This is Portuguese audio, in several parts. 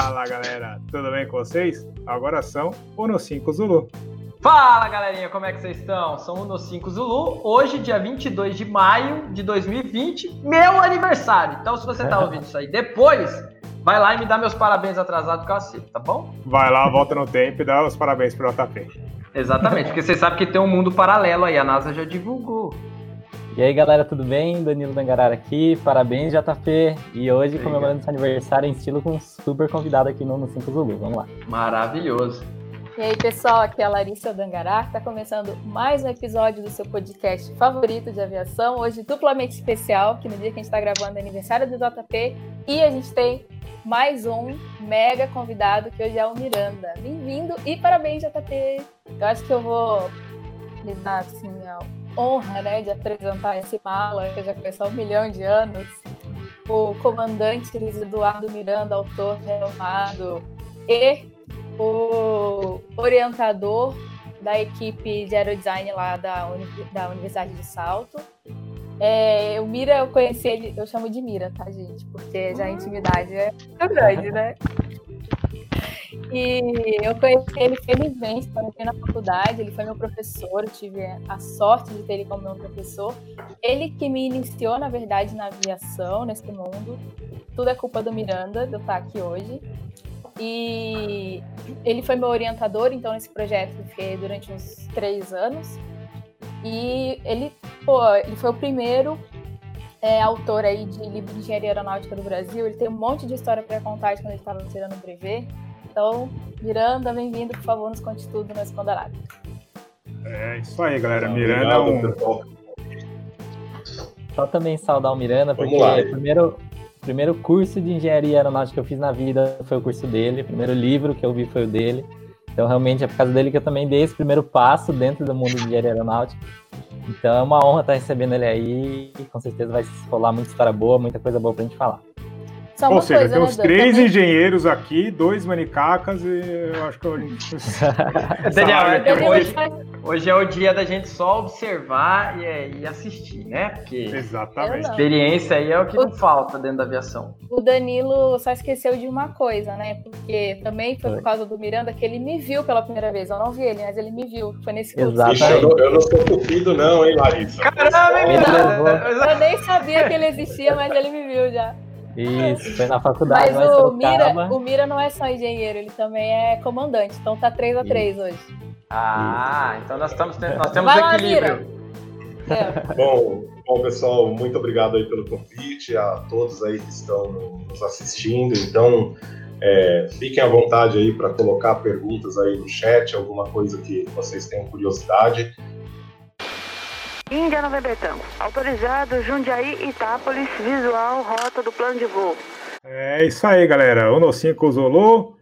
Fala galera, tudo bem com vocês? Agora são Uno 5 Zulu. Fala galerinha, como é que vocês estão? São Uno 5 Zulu, hoje dia 22 de maio de 2020, meu aniversário. Então se você tá ouvindo isso aí depois, vai lá e me dá meus parabéns eu aceito, tá bom? Vai lá, volta no tempo e dá os parabéns pro JP. Exatamente, porque você sabe que tem um mundo paralelo aí, a NASA já divulgou. E aí galera, tudo bem? Danilo Dangarara aqui, parabéns JP. E hoje Obrigado. comemorando esse aniversário em estilo com um super convidado aqui no, no 5 Zulu, vamos lá. Maravilhoso. E aí pessoal, aqui é a Larissa Dangará, está começando mais um episódio do seu podcast favorito de aviação, hoje duplamente especial, que no dia que a gente está gravando é aniversário do JP, e a gente tem mais um mega convidado que hoje é o Miranda. Bem-vindo e parabéns JP! Eu acho que eu vou lhe dar assim, honra né, de apresentar esse mala que já conheço há um milhão de anos, o comandante Luiz Eduardo Miranda, autor renomado, e o orientador da equipe de aerodesign lá da, Uni da Universidade de Salto. É, o Mira, eu conheci ele, eu chamo de Mira, tá, gente? Porque já a intimidade é grande, né? E eu conheci ele, felizmente, quando eu na faculdade, ele foi meu professor, eu tive a sorte de ter ele como meu professor. Ele que me iniciou, na verdade, na aviação, nesse mundo. Tudo é culpa do Miranda, de eu estar aqui hoje. E ele foi meu orientador, então, nesse projeto eu fiquei durante uns três anos. E ele, pô, ele foi o primeiro é, autor aí de livro de engenharia aeronáutica do Brasil. Ele tem um monte de história para contar de quando ele estava tirando o brevet. Então, Miranda, bem-vindo, por favor, nos conte tudo, não esconda nada. É isso aí, galera. Miranda é um... Só também saudar o Miranda, porque o primeiro, primeiro curso de engenharia aeronáutica que eu fiz na vida foi o curso dele, o primeiro livro que eu vi foi o dele. Então, realmente, é por causa dele que eu também dei esse primeiro passo dentro do mundo de engenharia aeronáutica. Então, é uma honra estar recebendo ele aí e com certeza vai rolar muita história boa, muita coisa boa pra gente falar. Só Ou seja, coisa, tem uns né, três também... engenheiros aqui, dois manicacas e eu acho que eu... Daniel, hoje, hoje é o dia da gente só observar e, e assistir, né? Porque Exatamente. a experiência aí é o que o... não falta dentro da aviação. O Danilo só esqueceu de uma coisa, né? Porque também foi por causa do Miranda que ele me viu pela primeira vez. Eu não vi ele, mas ele me viu. Foi nesse curso. Exatamente. Eu, não, eu não sou cupido não, hein, Larissa? Caramba, hein, Eu nem sabia que ele existia, mas ele me viu já. Isso, foi na faculdade. Mas o Mira, o Mira não é só engenheiro, ele também é comandante. Então tá 3 a 3 hoje. Ah, Isso. então nós, estamos, nós temos Vai equilíbrio. É. bom, bom, pessoal, muito obrigado aí pelo convite, a todos aí que estão nos assistindo. Então, é, fiquem à vontade aí para colocar perguntas aí no chat, alguma coisa que vocês tenham curiosidade. Índia Nova Betão. Autorizado Jundiaí Itápolis, visual, rota do plano de voo. É isso aí, galera. Uno 5 Zulu,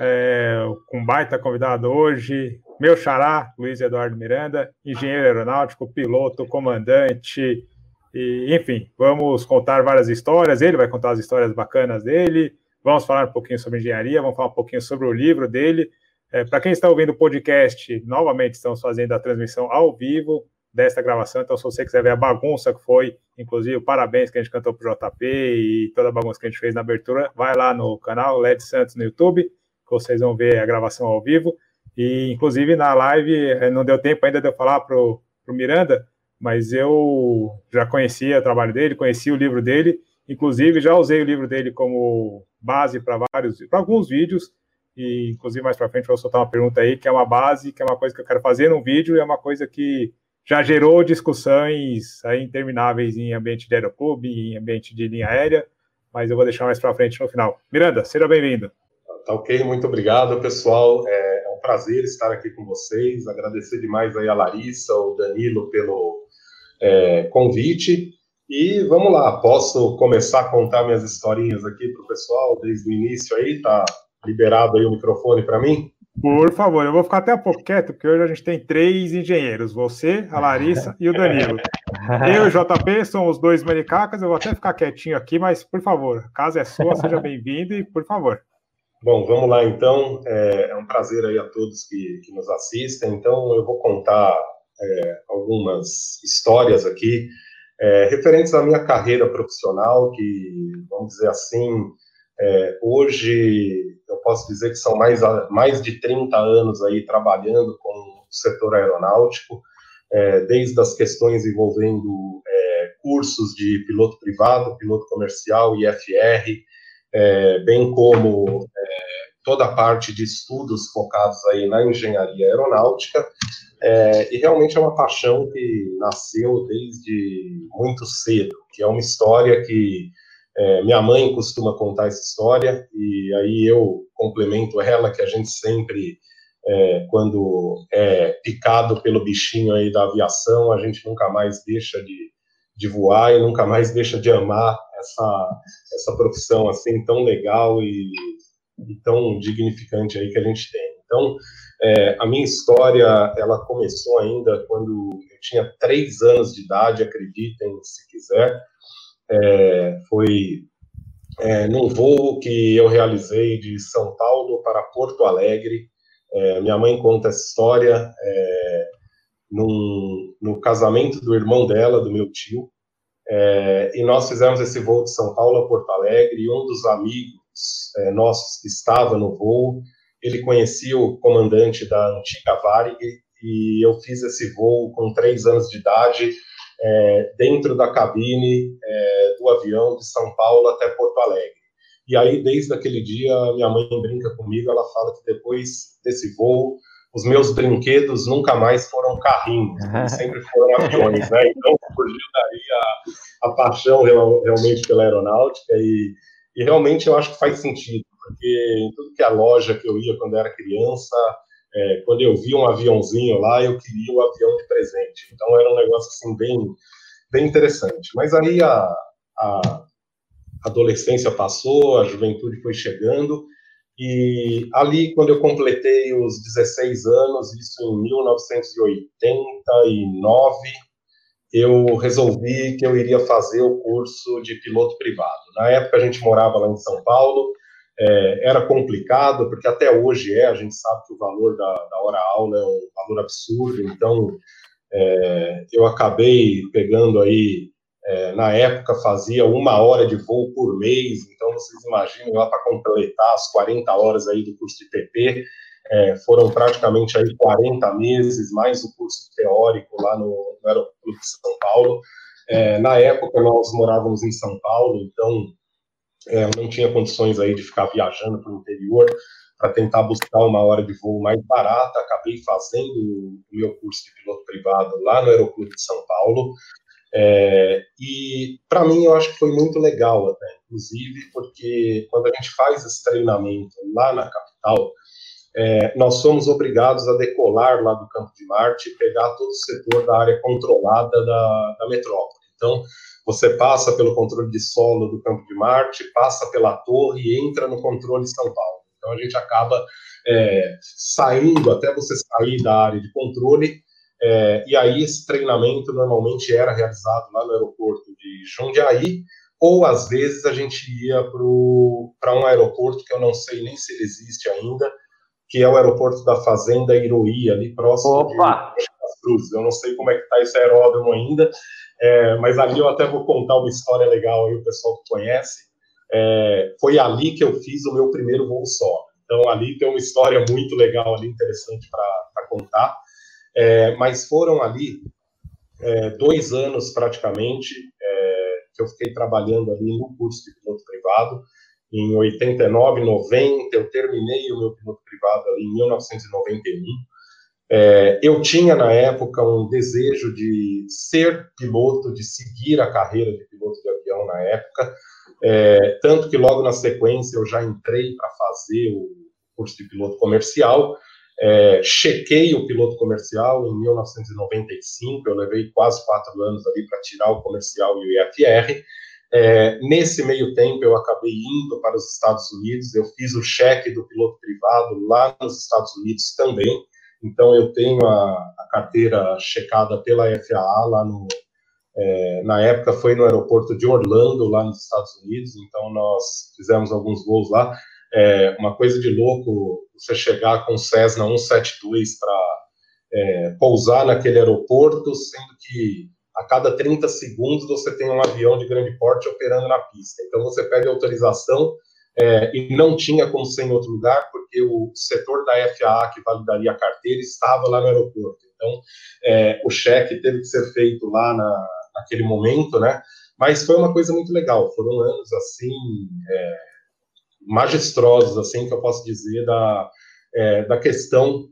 é, com baita convidado hoje, meu xará, Luiz Eduardo Miranda, engenheiro aeronáutico, piloto, comandante, e, enfim, vamos contar várias histórias. Ele vai contar as histórias bacanas dele, vamos falar um pouquinho sobre engenharia, vamos falar um pouquinho sobre o livro dele. É, Para quem está ouvindo o podcast, novamente estamos fazendo a transmissão ao vivo desta gravação. Então, se você quiser ver a bagunça que foi, inclusive, parabéns que a gente cantou pro JP e toda a bagunça que a gente fez na abertura, vai lá no canal LED Santos no YouTube, que vocês vão ver a gravação ao vivo. E, inclusive, na live, eh, não deu tempo ainda de eu falar pro, pro Miranda, mas eu já conhecia o trabalho dele, conhecia o livro dele, inclusive já usei o livro dele como base para vários, para alguns vídeos, e inclusive mais para frente vou soltar uma pergunta aí, que é uma base, que é uma coisa que eu quero fazer num vídeo, e é uma coisa que já gerou discussões intermináveis em ambiente de aeroclube, em ambiente de linha aérea, mas eu vou deixar mais para frente no final. Miranda, seja bem-vindo. Tá ok, muito obrigado, pessoal. É, é, um prazer estar aqui com vocês. Agradecer demais aí a Larissa, o Danilo pelo é, convite. E vamos lá, posso começar a contar minhas historinhas aqui para o pessoal desde o início aí? Tá liberado aí o microfone para mim? Por favor, eu vou ficar até um pouco quieto, porque hoje a gente tem três engenheiros: você, a Larissa e o Danilo. Eu e o JP são os dois manicacas, eu vou até ficar quietinho aqui, mas por favor, a casa é sua, seja bem-vindo e por favor. Bom, vamos lá então. É, é, um prazer aí a todos que, que nos assistem. Então, eu vou contar é, algumas histórias aqui é, referentes à minha carreira profissional, que, vamos dizer assim, É, hoje, eu posso dizer que são mais, mais de 30 anos aí trabalhando com o setor aeronáutico, é, desde as questões envolvendo é, cursos de piloto privado, piloto comercial, IFR, é, bem como é, toda a parte de estudos focados aí na engenharia aeronáutica, é, e realmente é uma paixão que nasceu desde muito cedo, que é uma história que é, minha mãe costuma contar essa história, e aí eu complemento ela, que a gente sempre, é, quando é picado pelo bichinho aí da aviação, a gente nunca mais deixa de, de voar e nunca mais deixa de amar essa, essa profissão assim tão legal e, e tão dignificante aí que a gente tem. Então, é, a minha história, ela começou ainda quando eu tinha três anos de idade, acreditem se quiser. É, foi é, num voo que eu realizei de São Paulo para Porto Alegre. É, minha mãe conta essa história é, num, no casamento do irmão dela, do meu tio. É, e nós fizemos esse voo de São Paulo a Porto Alegre, e um dos amigos nossos que estava no voo ele conhecia o comandante da antiga Varig e eu fiz esse voo com três anos de idade é, dentro da cabine é, do avião de São Paulo até Porto Alegre. E aí, desde aquele dia, minha mãe brinca comigo, ela fala que depois desse voo, os meus brinquedos nunca mais foram carrinhos, sempre foram aviões, né? Então, surgiu daí a, a paixão realmente pela aeronáutica e, e realmente eu acho que faz sentido porque em tudo que é loja que eu ia quando eu era criança, é, quando eu via um aviãozinho lá, eu queria o avião de presente. Então era um negócio assim bem, bem interessante. Mas aí a, a adolescência passou, a juventude foi chegando, e ali, quando eu completei os 16 anos, isso em 1989, eu resolvi que eu iria fazer o curso de piloto privado. Na época, a gente morava lá em São Paulo, é, era complicado, porque até hoje é, a gente sabe que o valor da, da hora-aula é um valor absurdo, então é, eu acabei pegando aí, é, na época fazia uma hora de voo por mês, então vocês imaginem lá para completar as 40 horas aí do curso de PP, é, foram praticamente aí 40 meses, mais o curso teórico lá no, no Aeroclube de São Paulo. É, na época nós morávamos em São Paulo, então é, não tinha condições aí de ficar viajando para o interior para tentar buscar uma hora de voo mais barata. Acabei fazendo o meu curso de piloto privado lá no Aeroclube de São Paulo. É, e para mim eu acho que foi muito legal até, inclusive porque quando a gente faz esse treinamento lá na capital, é, nós somos obrigados a decolar lá do Campo de Marte e pegar todo o setor da área controlada da, da metrópole. Então, você passa pelo controle de solo do Campo de Marte, passa pela torre e entra no controle São Paulo. Então, a gente acaba é, saindo, até você sair da área de controle, é, e aí esse treinamento normalmente era realizado lá no aeroporto de Jundiaí, ou às vezes a gente ia para um aeroporto que eu não sei nem se ele existe ainda, que é o aeroporto da Fazenda Iroí, ali próximo Opa. de Cruzes. Eu não sei como é que está esse aeródromo ainda, é, mas ali eu até vou contar uma história legal aí, o pessoal que conhece. É, foi ali que eu fiz o meu primeiro voo solo. Então ali tem uma história muito legal ali, interessante para contar. É, mas foram ali é, dois anos praticamente é, que eu fiquei trabalhando ali no curso de piloto privado. Em 89, 90, eu terminei o meu piloto privado ali em 1991. É, eu tinha na época um desejo de ser piloto, de seguir a carreira de piloto de avião na época, é, tanto que logo na sequência eu já entrei para fazer o curso de piloto comercial. É, chequei o piloto comercial em 1995, eu levei quase quatro anos ali para tirar o comercial e o IFR. É, nesse meio tempo, eu acabei indo para os Estados Unidos, eu fiz o cheque do piloto privado lá nos Estados Unidos também. Então, eu tenho a, a carteira checada pela FAA lá no. É, na época foi no aeroporto de Orlando, lá nos Estados Unidos, então nós fizemos alguns voos lá. É, uma coisa de louco você chegar com o Cessna 172 para é, pousar naquele aeroporto, sendo que a cada 30 segundos você tem um avião de grande porte operando na pista. Então você pede autorização é, e não tinha como ser em outro lugar, porque o setor da FAA que validaria a carteira estava lá no aeroporto. Então, é, o cheque teve que ser feito lá na, naquele momento, né? Mas foi uma coisa muito legal. Foram anos assim é, assim que eu posso dizer da é, da questão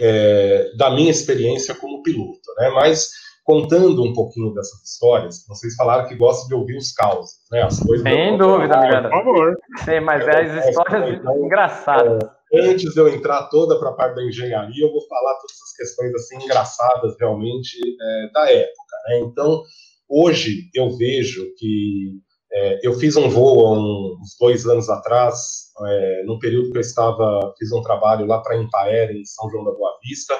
é, da minha experiência como piloto, né? Mas contando um pouquinho dessas histórias, vocês falaram que gostam de ouvir os causos, né? As coisas. Sem dúvida, Miranda. Por favor. Sim, mas é, as histórias então, engraçadas. É, antes de eu entrar toda para a parte da engenharia, eu vou falar todas as questões assim engraçadas realmente é, da época, né? Então, hoje eu vejo que é, eu fiz um voo há uns dois anos atrás, é, no período que eu estava, fiz um trabalho lá para a Impaer, em São João da Boa Vista.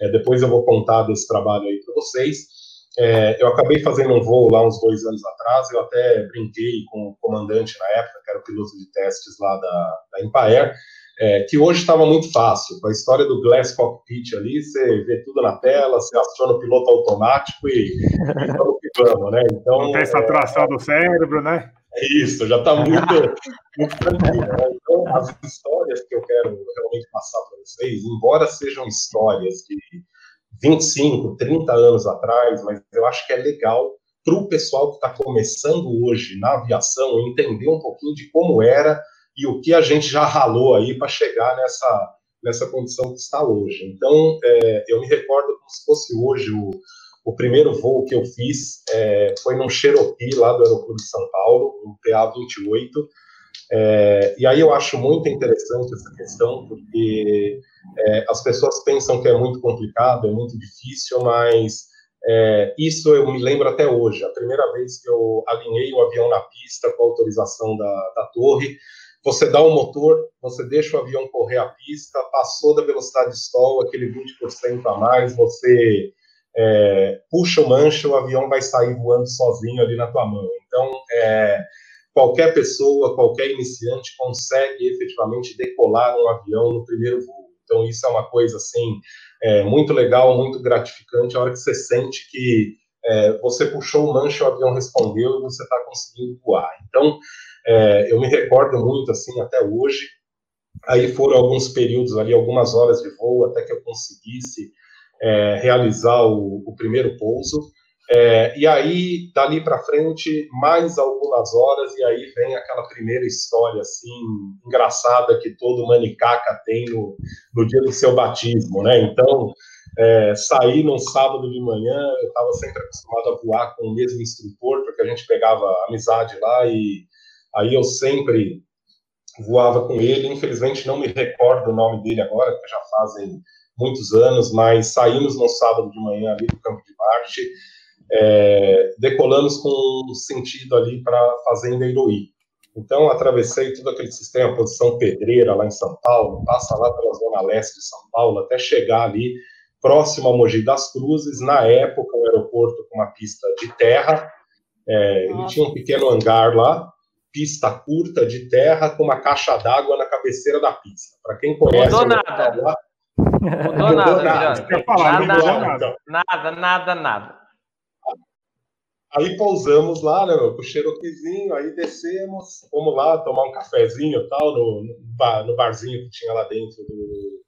É, depois eu vou contar desse trabalho aí para vocês. É, eu acabei fazendo um voo lá uns dois anos atrás, eu até brinquei com o comandante na época, que era o piloto de testes lá da, da Impaer, é, que hoje estava muito fácil. Com a história do Glass Cockpit ali, você vê tudo na tela, você aciona o piloto automático e, e vamos que vamos, né? Então, Não tem saturação é, do cérebro, né? É isso, já está muito, muito tranquilo. Né? As histórias que eu quero realmente passar para vocês, embora sejam histórias de 25, 30 anos atrás, mas eu acho que é legal para o pessoal que está começando hoje na aviação entender um pouquinho de como era e o que a gente já ralou aí para chegar nessa, nessa condição que está hoje. Então, é, eu me recordo como se fosse hoje o, o primeiro voo que eu fiz é, foi num Cherokee lá do aeroporto de São Paulo, um PA-28, é, e aí eu acho muito interessante essa questão, porque é, as pessoas pensam que é muito complicado, é muito difícil, mas é, isso eu me lembro até hoje. A primeira vez que eu alinhei o avião na pista com a autorização da, da torre, você dá o motor, você deixa o avião correr a pista, passou da velocidade de stall, aquele 20% a mais, você é, puxa o manche, o avião vai sair voando sozinho ali na tua mão. Então, é, qualquer pessoa, qualquer iniciante consegue efetivamente decolar um avião no primeiro voo. Então, isso é uma coisa, assim, é, muito legal, muito gratificante, a hora que você sente que é, você puxou o manche, o avião respondeu e você está conseguindo voar. Então, é, eu me recordo muito, assim, até hoje, aí foram alguns períodos ali, algumas horas de voo, até que eu conseguisse é, realizar o, o, primeiro pouso. É, e aí, dali para frente, mais algumas horas, e aí vem aquela primeira história, assim, engraçada que todo manicaca tem no, no dia do seu batismo, né? Então, é, saí num sábado de manhã, eu estava sempre acostumado a voar com o mesmo instrutor, porque a gente pegava amizade lá, e aí eu sempre voava com ele. Infelizmente, não me recordo o nome dele agora, porque já fazem muitos anos, mas saímos no sábado de manhã ali do campo de Marte, é, decolamos com sentido ali para a Fazenda Iroí. Então, atravessei todo aquele sistema, posição pedreira lá em São Paulo, passa lá pela zona leste de São Paulo, até chegar ali próximo a Mogi das Cruzes. Na época, o aeroporto com uma pista de terra, é, ele tinha um pequeno hangar lá, pista curta de terra com uma caixa d'água na cabeceira da pista. Para quem conhece... Não nada. Lá, Mudou nada. Falar, nada, nada, nada, nada, nada. Aí pousamos lá, né, com o Cherokeezinho, aí descemos, fomos lá tomar um cafezinho tal, no, no, barzinho que tinha lá dentro do,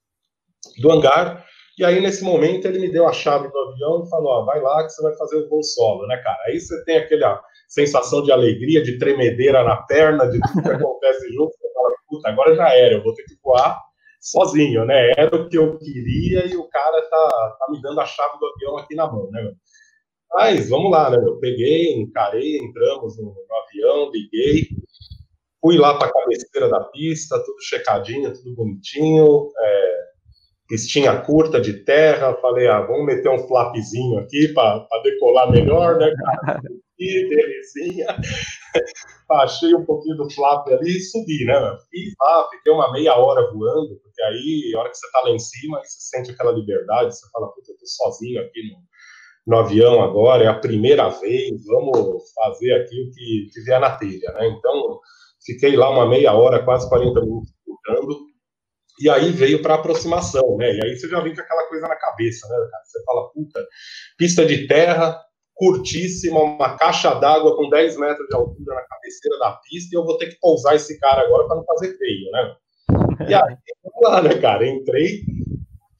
do hangar. E aí, nesse momento, ele me deu a chave do avião e falou: ó, vai lá que você vai fazer o voo solo, né, cara? Aí você tem aquela sensação de alegria, de tremedeira na perna, de tudo que acontece junto. Você fala: puta, agora já era, eu vou ter que voar sozinho, né? Era o que eu queria e o cara tá, tá me dando a chave do avião aqui na mão, né? Mas vamos lá, né? Eu peguei, encarei, entramos no, no avião, liguei, fui lá para a cabeceira da pista, tudo checadinho, tudo bonitinho, é, pistinha curta de terra. Falei, ah, vamos meter um flapzinho aqui para decolar melhor, né, cara? E belezinha. Baixei um pouquinho do flap ali e subi, né? Fiz lá, fiquei uma meia hora voando, porque aí, a hora que você tá lá em cima, aí você sente aquela liberdade, você fala, puta, eu tô sozinho aqui no, no avião agora, é a primeira vez, vamos fazer aqui o que, vier na telha, né? Então, fiquei lá uma meia hora, quase 40 minutos voando, e aí veio para aproximação, né? E aí você já vem com aquela coisa na cabeça, né? Você fala, puta, pista de terra, curtíssima, uma caixa d'água com 10 metros de altura na cabeceira da pista, e eu vou ter que pousar esse cara agora para não fazer feio, né? E aí, lá, né, cara? Entrei,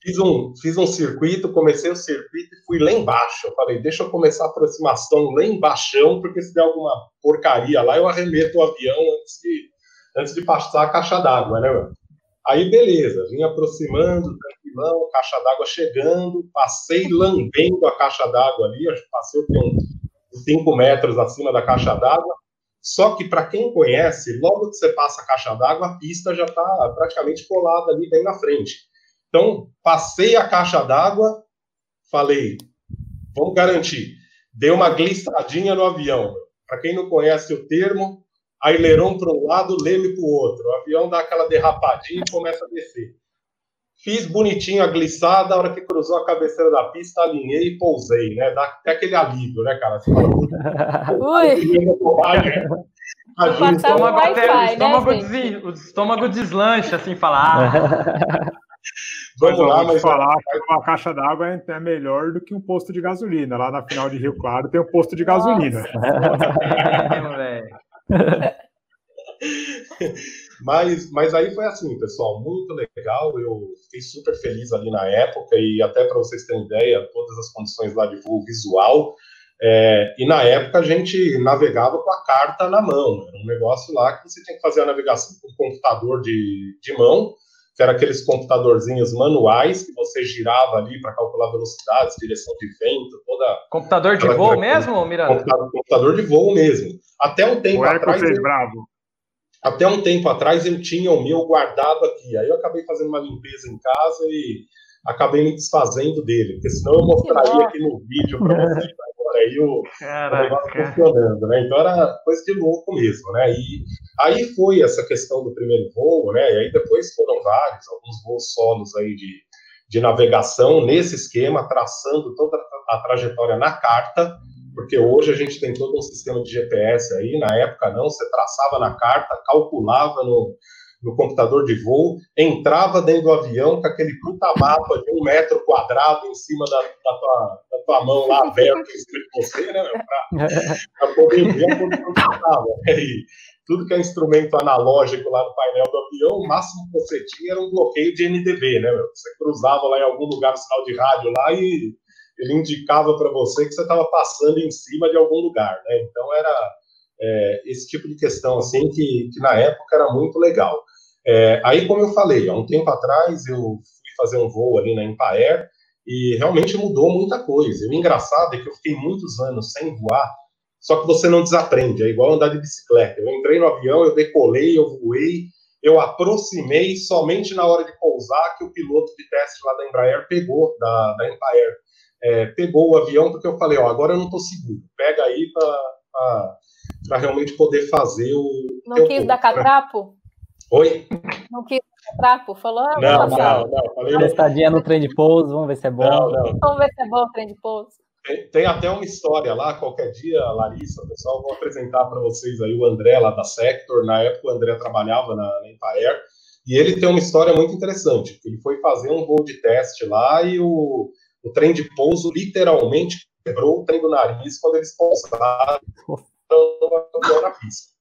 fiz um, fiz um circuito, comecei o circuito e fui lá embaixo. Eu falei, deixa eu começar a aproximação lá embaixo, porque se der alguma porcaria lá, eu arremeto o avião antes de, antes de passar a caixa d'água, né, meu? Aí, beleza, vim aproximando, tranquilão, caixa d'água chegando, passei lambendo a caixa d'água ali, acho que passei uns 5 metros acima da caixa d'água. Só que, para quem conhece, logo que você passa a caixa d'água, a pista já está praticamente colada ali bem na frente. Então, passei a caixa d'água, falei, vamos garantir. Dei uma glissadinha no avião. Para quem não conhece o termo, aileron para um lado, leme para o outro. O avião dá aquela derrapadinha e começa a descer. Fiz bonitinho a glissada, a hora que cruzou a cabeceira da pista, alinhei e pousei, né? Dá até aquele alívio, né, cara? Você fala, Ui! O estômago, até, o, estômago né, o estômago deslancha, assim, falar. Ah. Vamos mas, lá, mas falar que uma caixa d'água é, é melhor do que um posto de gasolina. Lá na final de Rio Claro tem um posto de gasolina. é, mas, mas aí foi assim, pessoal, muito legal. Eu fiquei super feliz ali na época e até para vocês terem ideia, todas as condições lá de voo visual. É, e na época a gente navegava com a carta na mão. Era um negócio lá que você tinha que fazer a navegação com um computador de, de mão que era aqueles computadorzinhos manuais que você girava ali para calcular velocidades, direção de vento, toda. Computador de voo mesmo, Miranda? Computador, computador, de voo mesmo. Até um tempo atrás. Eu, bravo. Até um tempo atrás eu tinha o meu guardado aqui. Aí eu acabei fazendo uma limpeza em casa e acabei me desfazendo dele, porque senão eu mostraria aqui no vídeo para vocês aí o, o negócio funcionando, né? Então era coisa de louco mesmo, né? E aí foi essa questão do primeiro voo, né? E aí depois foram vários, alguns voos solos aí de, de navegação nesse esquema, traçando toda a trajetória na carta, porque hoje a gente tem todo um sistema de GPS aí, na época não, você traçava na carta, calculava no, no computador de voo, entrava dentro do avião com aquele puta mapa de um metro quadrado em cima da, da, tua, da tua, mão lá aberta em cima de você, né, para poder ver você estava. E tudo que é instrumento analógico lá no painel do avião, o máximo que você tinha era um bloqueio de NDB, né, meu? Você cruzava lá em algum lugar o sinal de rádio lá e ele indicava para você que você estava passando em cima de algum lugar, né? Então era é, esse tipo de questão assim que, que na época era muito legal. É, aí, como eu falei, há um tempo atrás eu fui fazer um voo ali na Empaer e realmente mudou muita coisa. E o engraçado é que eu fiquei muitos anos sem voar, só que você não desaprende, é igual andar de bicicleta. Eu entrei no avião, eu decolei, eu voei, eu aproximei somente na hora de pousar que o piloto de teste lá da Embraer pegou, da, da é, pegou o avião, porque eu falei, ó, agora eu não estou seguro, pega aí para realmente poder fazer o... Não quis dar catrapo? Oi? Não quis trapo, falou? Ah, não, não, não, Falei Testadinha no trem de pouso, vamos ver se é bom. Não, não. Vamos ver se é bom o trem de pouso. Tem, tem, até uma história lá, qualquer dia, Larissa, pessoal, vou apresentar para vocês aí o André lá da Sector. Na época o André trabalhava na, na Empaer, e ele tem uma história muito interessante. Ele foi fazer um voo de teste lá e o, o trem de pouso literalmente quebrou o trem do nariz quando eles pousaram na pista.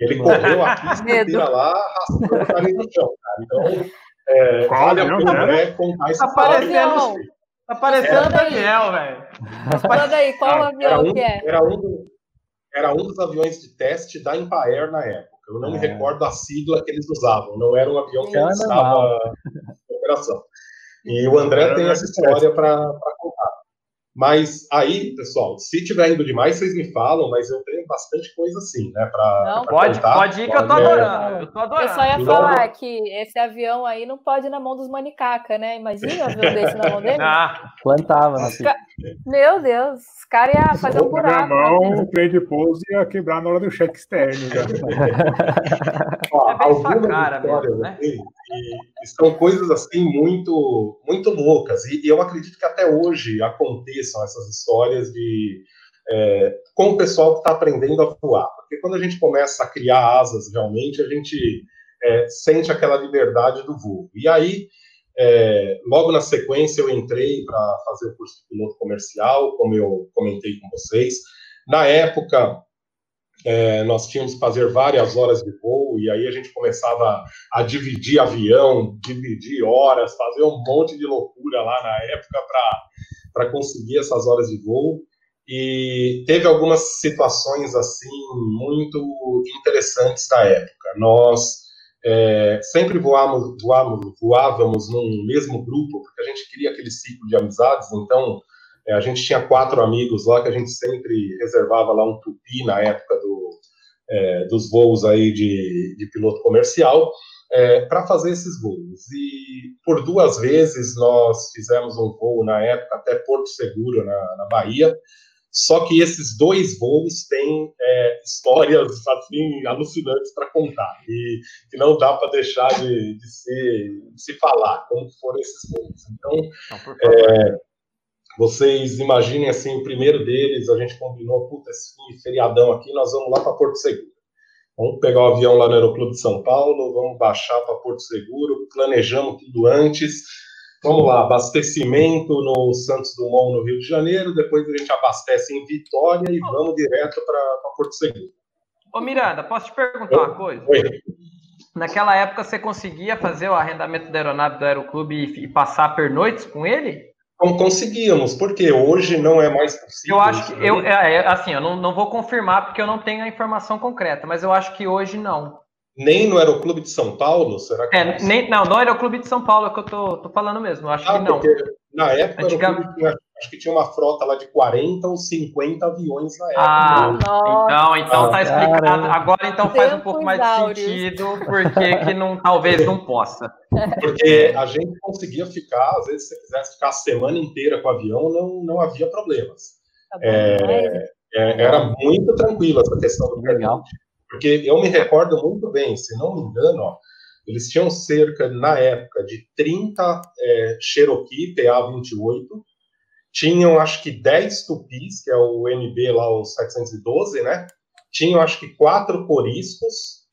Ele correu a pista inteira lá, arrastando o nariz no chão, cara. Então, é, vale a pena né, contar essa tá parecendo, Tá parecendo Daniel, velho. Manda aí, qual ah, avião um, que é? Era um, era um dos aviões de teste da Empaer na época. Eu não é. me recordo a sigla que eles usavam. Não era um avião que estava em operação. E o André tem essa história para contar. Mas aí, pessoal, se tiver indo demais, vocês me falam, mas eu tenho bastante coisa assim, né? Pra, não, pra pode, contar. pode ir que eu tô adorando. Eu tô adorando. Eu só ia falar que esse avião aí não pode ir na mão dos manicaca, né? Imagina um avião desse na mão dele. Ah, plantava, né? Meu Deus, os caras iam fazer um buraco. Na mão, o trem de pouso ia quebrar na hora do cheque externo. Ó, é bem sua cara mesmo, né? Assim, e são coisas assim muito, muito loucas. E, e, eu acredito que até hoje aconteçam essas histórias de é, com o pessoal que está aprendendo a voar. Porque quando a gente começa a criar asas realmente, a gente é, sente aquela liberdade do voo. E aí É, logo na sequência, eu entrei para fazer o curso de piloto comercial, como eu comentei com vocês. Na época, é, nós tínhamos que fazer várias horas de voo, e aí a gente começava a dividir avião, dividir horas, fazer um monte de loucura lá na época para conseguir essas horas de voo. E teve algumas situações assim muito interessantes na época. Nós é, sempre voávamos, voávamos, voávamos num mesmo grupo, porque a gente queria aquele ciclo de amizades, então é, a gente tinha quatro amigos lá que a gente sempre reservava lá um tupi na época do, é, dos voos aí de, de piloto comercial, é, para fazer esses voos. E por duas vezes nós fizemos um voo na época até Porto Seguro, na, na Bahia, só que esses dois voos têm é, histórias assim alucinantes para contar e que não dá para deixar de, de, se, de, se, falar como foram esses voos. Então, é, vocês imaginem assim o primeiro deles, a gente combinou, puta, esse feriadão aqui, nós vamos lá para Porto Seguro. Vamos pegar o avião lá no Aeroclube de São Paulo, vamos baixar para Porto Seguro, planejamos tudo antes Vamos lá, abastecimento no Santos Dumont, no Rio de Janeiro, depois a gente abastece em Vitória e vamos direto para Porto Seguro. Ô Miranda, posso te perguntar Oi? uma coisa? Oi. Naquela época você conseguia fazer o arrendamento da aeronave do Aeroclube e, e passar pernoites com ele? Não conseguíamos, porque hoje não é mais possível. Eu acho que eu, é, é, assim, eu não, não vou confirmar porque eu não tenho a informação concreta, mas eu acho que hoje não. Nem no Aeroclube de São Paulo? Será que é, nem, não, no Aeroclube de São Paulo é que eu tô, tô falando mesmo. Eu acho ah, que não. Na época, Antigamente... tinha, acho que tinha uma frota lá de 40 ou 50 aviões na época. Ah, então, então ah, tá explicado. Caramba. Agora então faz um pouco mais de sentido, porque que não, talvez não possa. Porque a gente conseguia ficar, às vezes, se você quisesse ficar a semana inteira com o avião, não, não havia problemas. Tá é, é, era muito tranquilo essa questão do Legal. Porque eu me recordo muito bem, se não me engano, ó, eles tinham cerca, na época, de 30 é, Cherokee PA-28, tinham acho que 10 Tupis, que é o NB lá, o 712, né? Tinham acho que quatro Coriscos,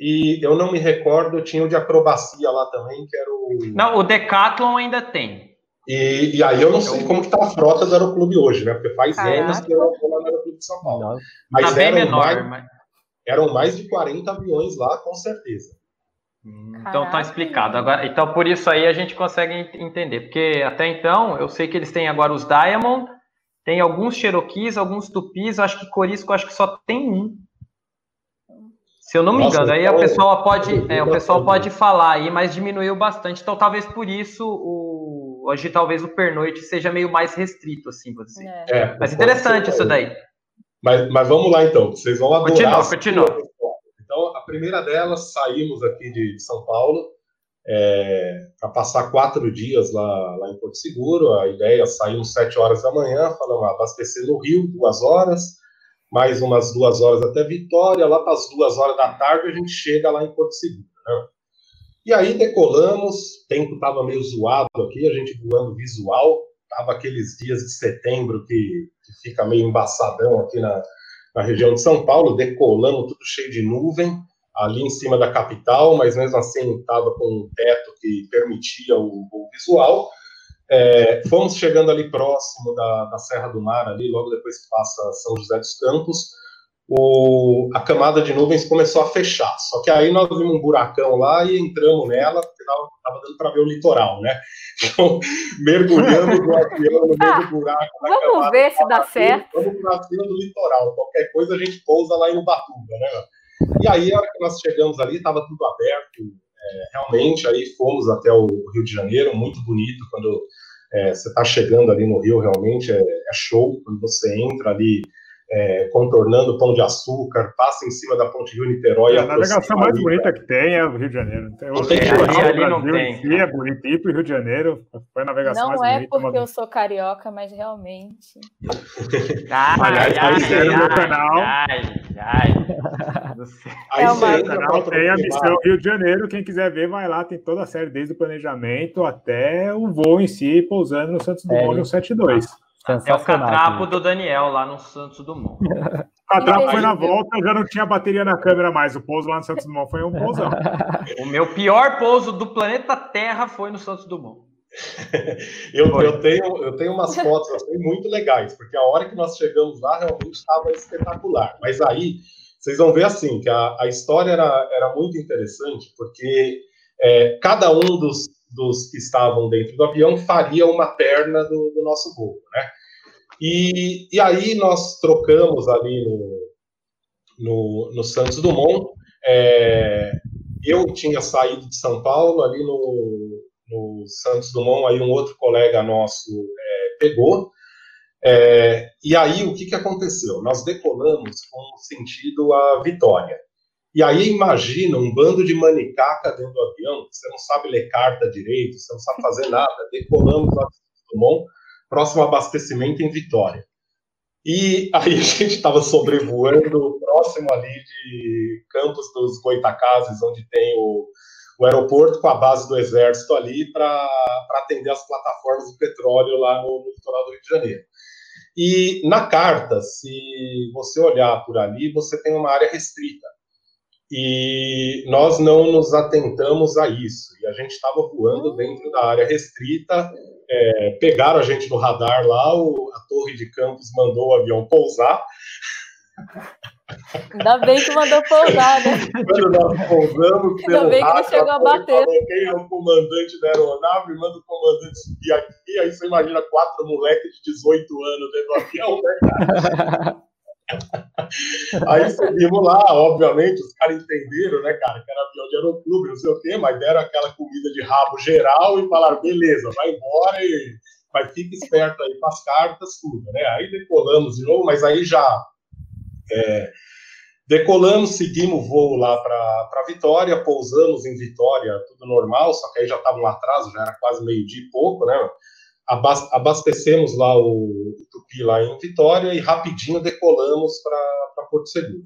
e eu não me recordo, tinha o de acrobacia lá também, que era o. Não, o Decathlon ainda tem. E, e aí eu não sei como que tá a frota do Aeroclube hoje, né? Porque faz anos que eu não vou lá no Aeroclube de São Paulo. Mas tá bem menor, mais... mas eram mais de 40 aviões lá, com certeza. Então tá explicado. Agora, então por isso aí a gente consegue entender, porque até então eu sei que eles têm agora os Diamond, tem alguns Cherokees, alguns Tupis, acho que Corisco acho que só tem um. Se eu não me Nossa, engano, aí então, o pessoal pode, é, o pessoal pode falar aí, mas diminuiu bastante. Então talvez por isso o hoje talvez o pernoite seja meio mais restrito assim, você. É. É, mas interessante isso daí. Mas, mas vamos lá então, vocês vão adorar. Continua, continua. Então, a primeira delas, saímos aqui de São Paulo é, para passar quatro dias lá, lá em Porto Seguro. A ideia, saímos sete horas da manhã, falamos, abastecer no Rio, duas horas, mais umas duas horas até Vitória, lá para as duas horas da tarde a gente chega lá em Porto Seguro. Né? E aí decolamos, o tempo estava meio zoado aqui, a gente voando visual, Tava aqueles dias de setembro que, que fica meio embaçadão aqui na, na região de São Paulo, decolando tudo cheio de nuvem, ali em cima da capital, mas mesmo assim estava com um teto que permitia o, o visual. É, fomos chegando ali próximo da, da Serra do Mar, ali, logo depois que passa São José dos Campos, o, a camada de nuvens começou a fechar. Só que aí nós vimos um buracão lá e entramos nela, estava dando para ver o litoral, né? Então, mergulhamos no avião no meio do buraco. Vamos ver se dá certo. Vamos para cima do litoral. Qualquer coisa a gente pousa lá em Ubatuba, né? E aí, a hora que nós chegamos ali, estava tudo aberto. É, realmente, aí fomos até o Rio de Janeiro, muito bonito quando é, você está chegando ali no Rio, realmente é, é show quando você entra ali é, contornando o Pão de Açúcar, passa em cima da Ponte Rio-Niterói. É, a navegação mais bonita que tem é o Rio de Janeiro. Tem não tem ali, ali não tem. Si é bonito, ir para o Rio de Janeiro foi a navegação não mais bonita. Não é porque eu sou carioca, mas realmente. ai, Aliás, ai, ai, ai, no canal. Ai, ai. Aí é uma... o canal tem a missão Rio de Janeiro, quem quiser ver, vai lá, tem toda a série, desde o planejamento até o voo em si, pousando no Santos Dumont é. 172. É o catrapo do Daniel lá no Santos Dumont. O catrapo foi na volta, já não tinha bateria na câmera mais. O pouso lá no Santos Dumont foi um pousão. o meu pior pouso do planeta Terra foi no Santos Dumont. eu, eu, tenho, eu tenho umas fotos assim, muito legais, porque a hora que nós chegamos lá realmente estava espetacular. Mas aí vocês vão ver assim que a, a história era, era muito interessante, porque é, cada um dos, dos que estavam dentro do avião faria uma perna do, do nosso voo, né? E, e aí nós trocamos ali no, no, no Santos Dumont. É, eu tinha saído de São Paulo ali no, no Santos Dumont, aí um outro colega nosso é, pegou. É, e aí o que, que aconteceu? Nós decolamos com sentido a Vitória. E aí imagina um bando de manicaca dentro do avião, você não sabe ler carta direito, você não sabe fazer nada. Decolamos lá Dumont, próximo abastecimento em Vitória. E aí a gente estava sobrevoando próximo ali de Campos dos Goitacazes, onde tem o, o aeroporto com a base do exército ali para atender as plataformas do petróleo lá no, no litoral do Rio de Janeiro. E na carta, se você olhar por ali, você tem uma área restrita e nós não nos atentamos a isso. E a gente estava voando hum. dentro da área restrita, é, pegaram a gente no radar lá, o, a torre de campos mandou o avião pousar. Ainda bem que mandou pousar, né? Quando nós pousamos, Ainda bem que não chegou a bater. É o comandante da aeronave, manda o comandante subir aqui. Aí você imagina quatro moleques de 18 anos dentro do avião, né, cara? Aí subimos lá, obviamente, os caras entenderam, né, cara, que era avião de aeroclube, não sei o quê, mas deram aquela comida de rabo geral e falaram, beleza, vai embora e vai, fica esperto aí com as cartas, tudo, né? Aí decolamos de novo, mas aí já é, decolamos, seguimos o voo lá para Vitória, pousamos em Vitória, tudo normal, só que aí já estava um atraso, já era quase meio-dia e pouco, né? Abastecemos lá o Tupi lá em Vitória e rapidinho decolamos para Porto Seguro.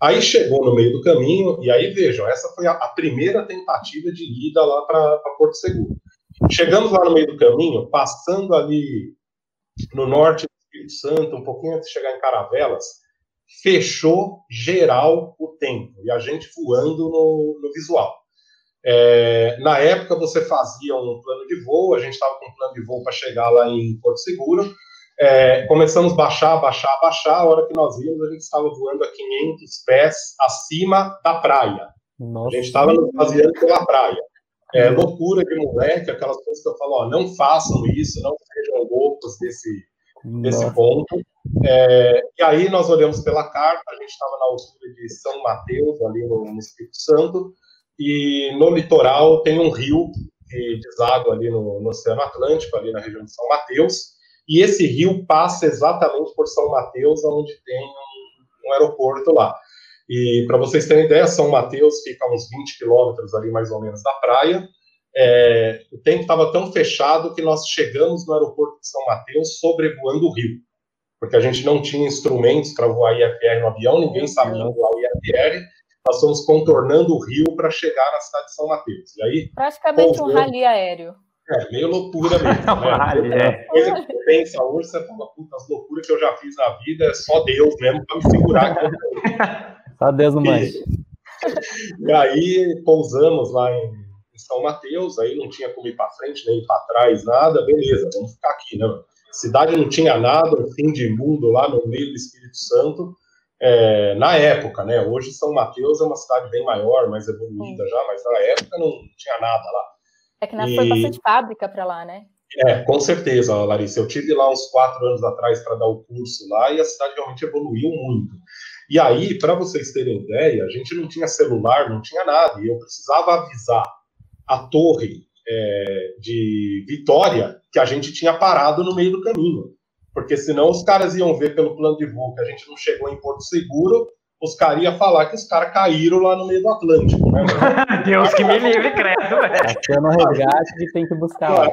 Aí chegou no meio do caminho, e aí vejam, essa foi a, a primeira tentativa de ida lá para Porto Seguro. Chegamos lá no meio do caminho, passando ali no norte do Espírito Santo, um pouquinho antes de chegar em Caravelas, fechou geral o tempo, e a gente voando no, no visual. É, na época você fazia um plano de voo, a gente estava com um plano de voo para chegar lá em Porto Seguro. É, começamos a baixar, baixar, baixar. A hora que nós vimos, a gente estava voando a 500 pés acima da praia. Nossa. A gente estava nos baseando pela praia. É, loucura de moleque, aquelas coisas que eu falo, ó, não façam isso, não sejam loucos desse, desse ponto. É, e aí nós olhamos pela carta, a gente estava na altura de São Mateus, ali no, no Espírito Santo, e no litoral tem um rio que deságua ali no, no, Oceano Atlântico, ali na região de São Mateus, e esse rio passa exatamente por São Mateus, onde tem um, um aeroporto lá. E para vocês terem ideia, São Mateus fica a uns 20 quilômetros ali mais ou menos da praia. É, o tempo estava tão fechado que nós chegamos no aeroporto de São Mateus sobrevoando o rio, porque a gente não tinha instrumentos para voar IFR no avião, ninguém sabia voar IFR, nós fomos contornando o rio para chegar na cidade de São Mateus. E aí, Praticamente um rally aéreo. É, meio loucura mesmo. né? rally, é. Coisa que você pensa você fala, puta, as loucuras que eu já fiz na vida, é só Deus mesmo para me segurar aqui. só Deus no mais. E aí, pousamos lá em, em São Mateus, aí não tinha como ir para frente, nem para trás, nada, beleza, vamos ficar aqui, né? Cidade não tinha nada, um fim de mundo lá no meio do Espírito Santo é, na época, né? Hoje São Mateus é uma cidade bem maior, mais evoluída Sim. já, mas na época não tinha nada lá. É que nasceu e... bastante fábrica para lá, né? É, com certeza, Larissa. Eu tive lá uns quatro anos atrás para dar o curso lá e a cidade realmente evoluiu muito. E aí, para vocês terem ideia, a gente não tinha celular, não tinha nada, e eu precisava avisar a torre é, de Vitória que a gente tinha parado no meio do caminho porque senão os caras iam ver pelo plano de voo que a gente não chegou em Porto Seguro, os caras iam falar que os caras caíram lá no meio do Atlântico, né? Deus que me livre, credo, velho. no resgate que tem que buscar lá.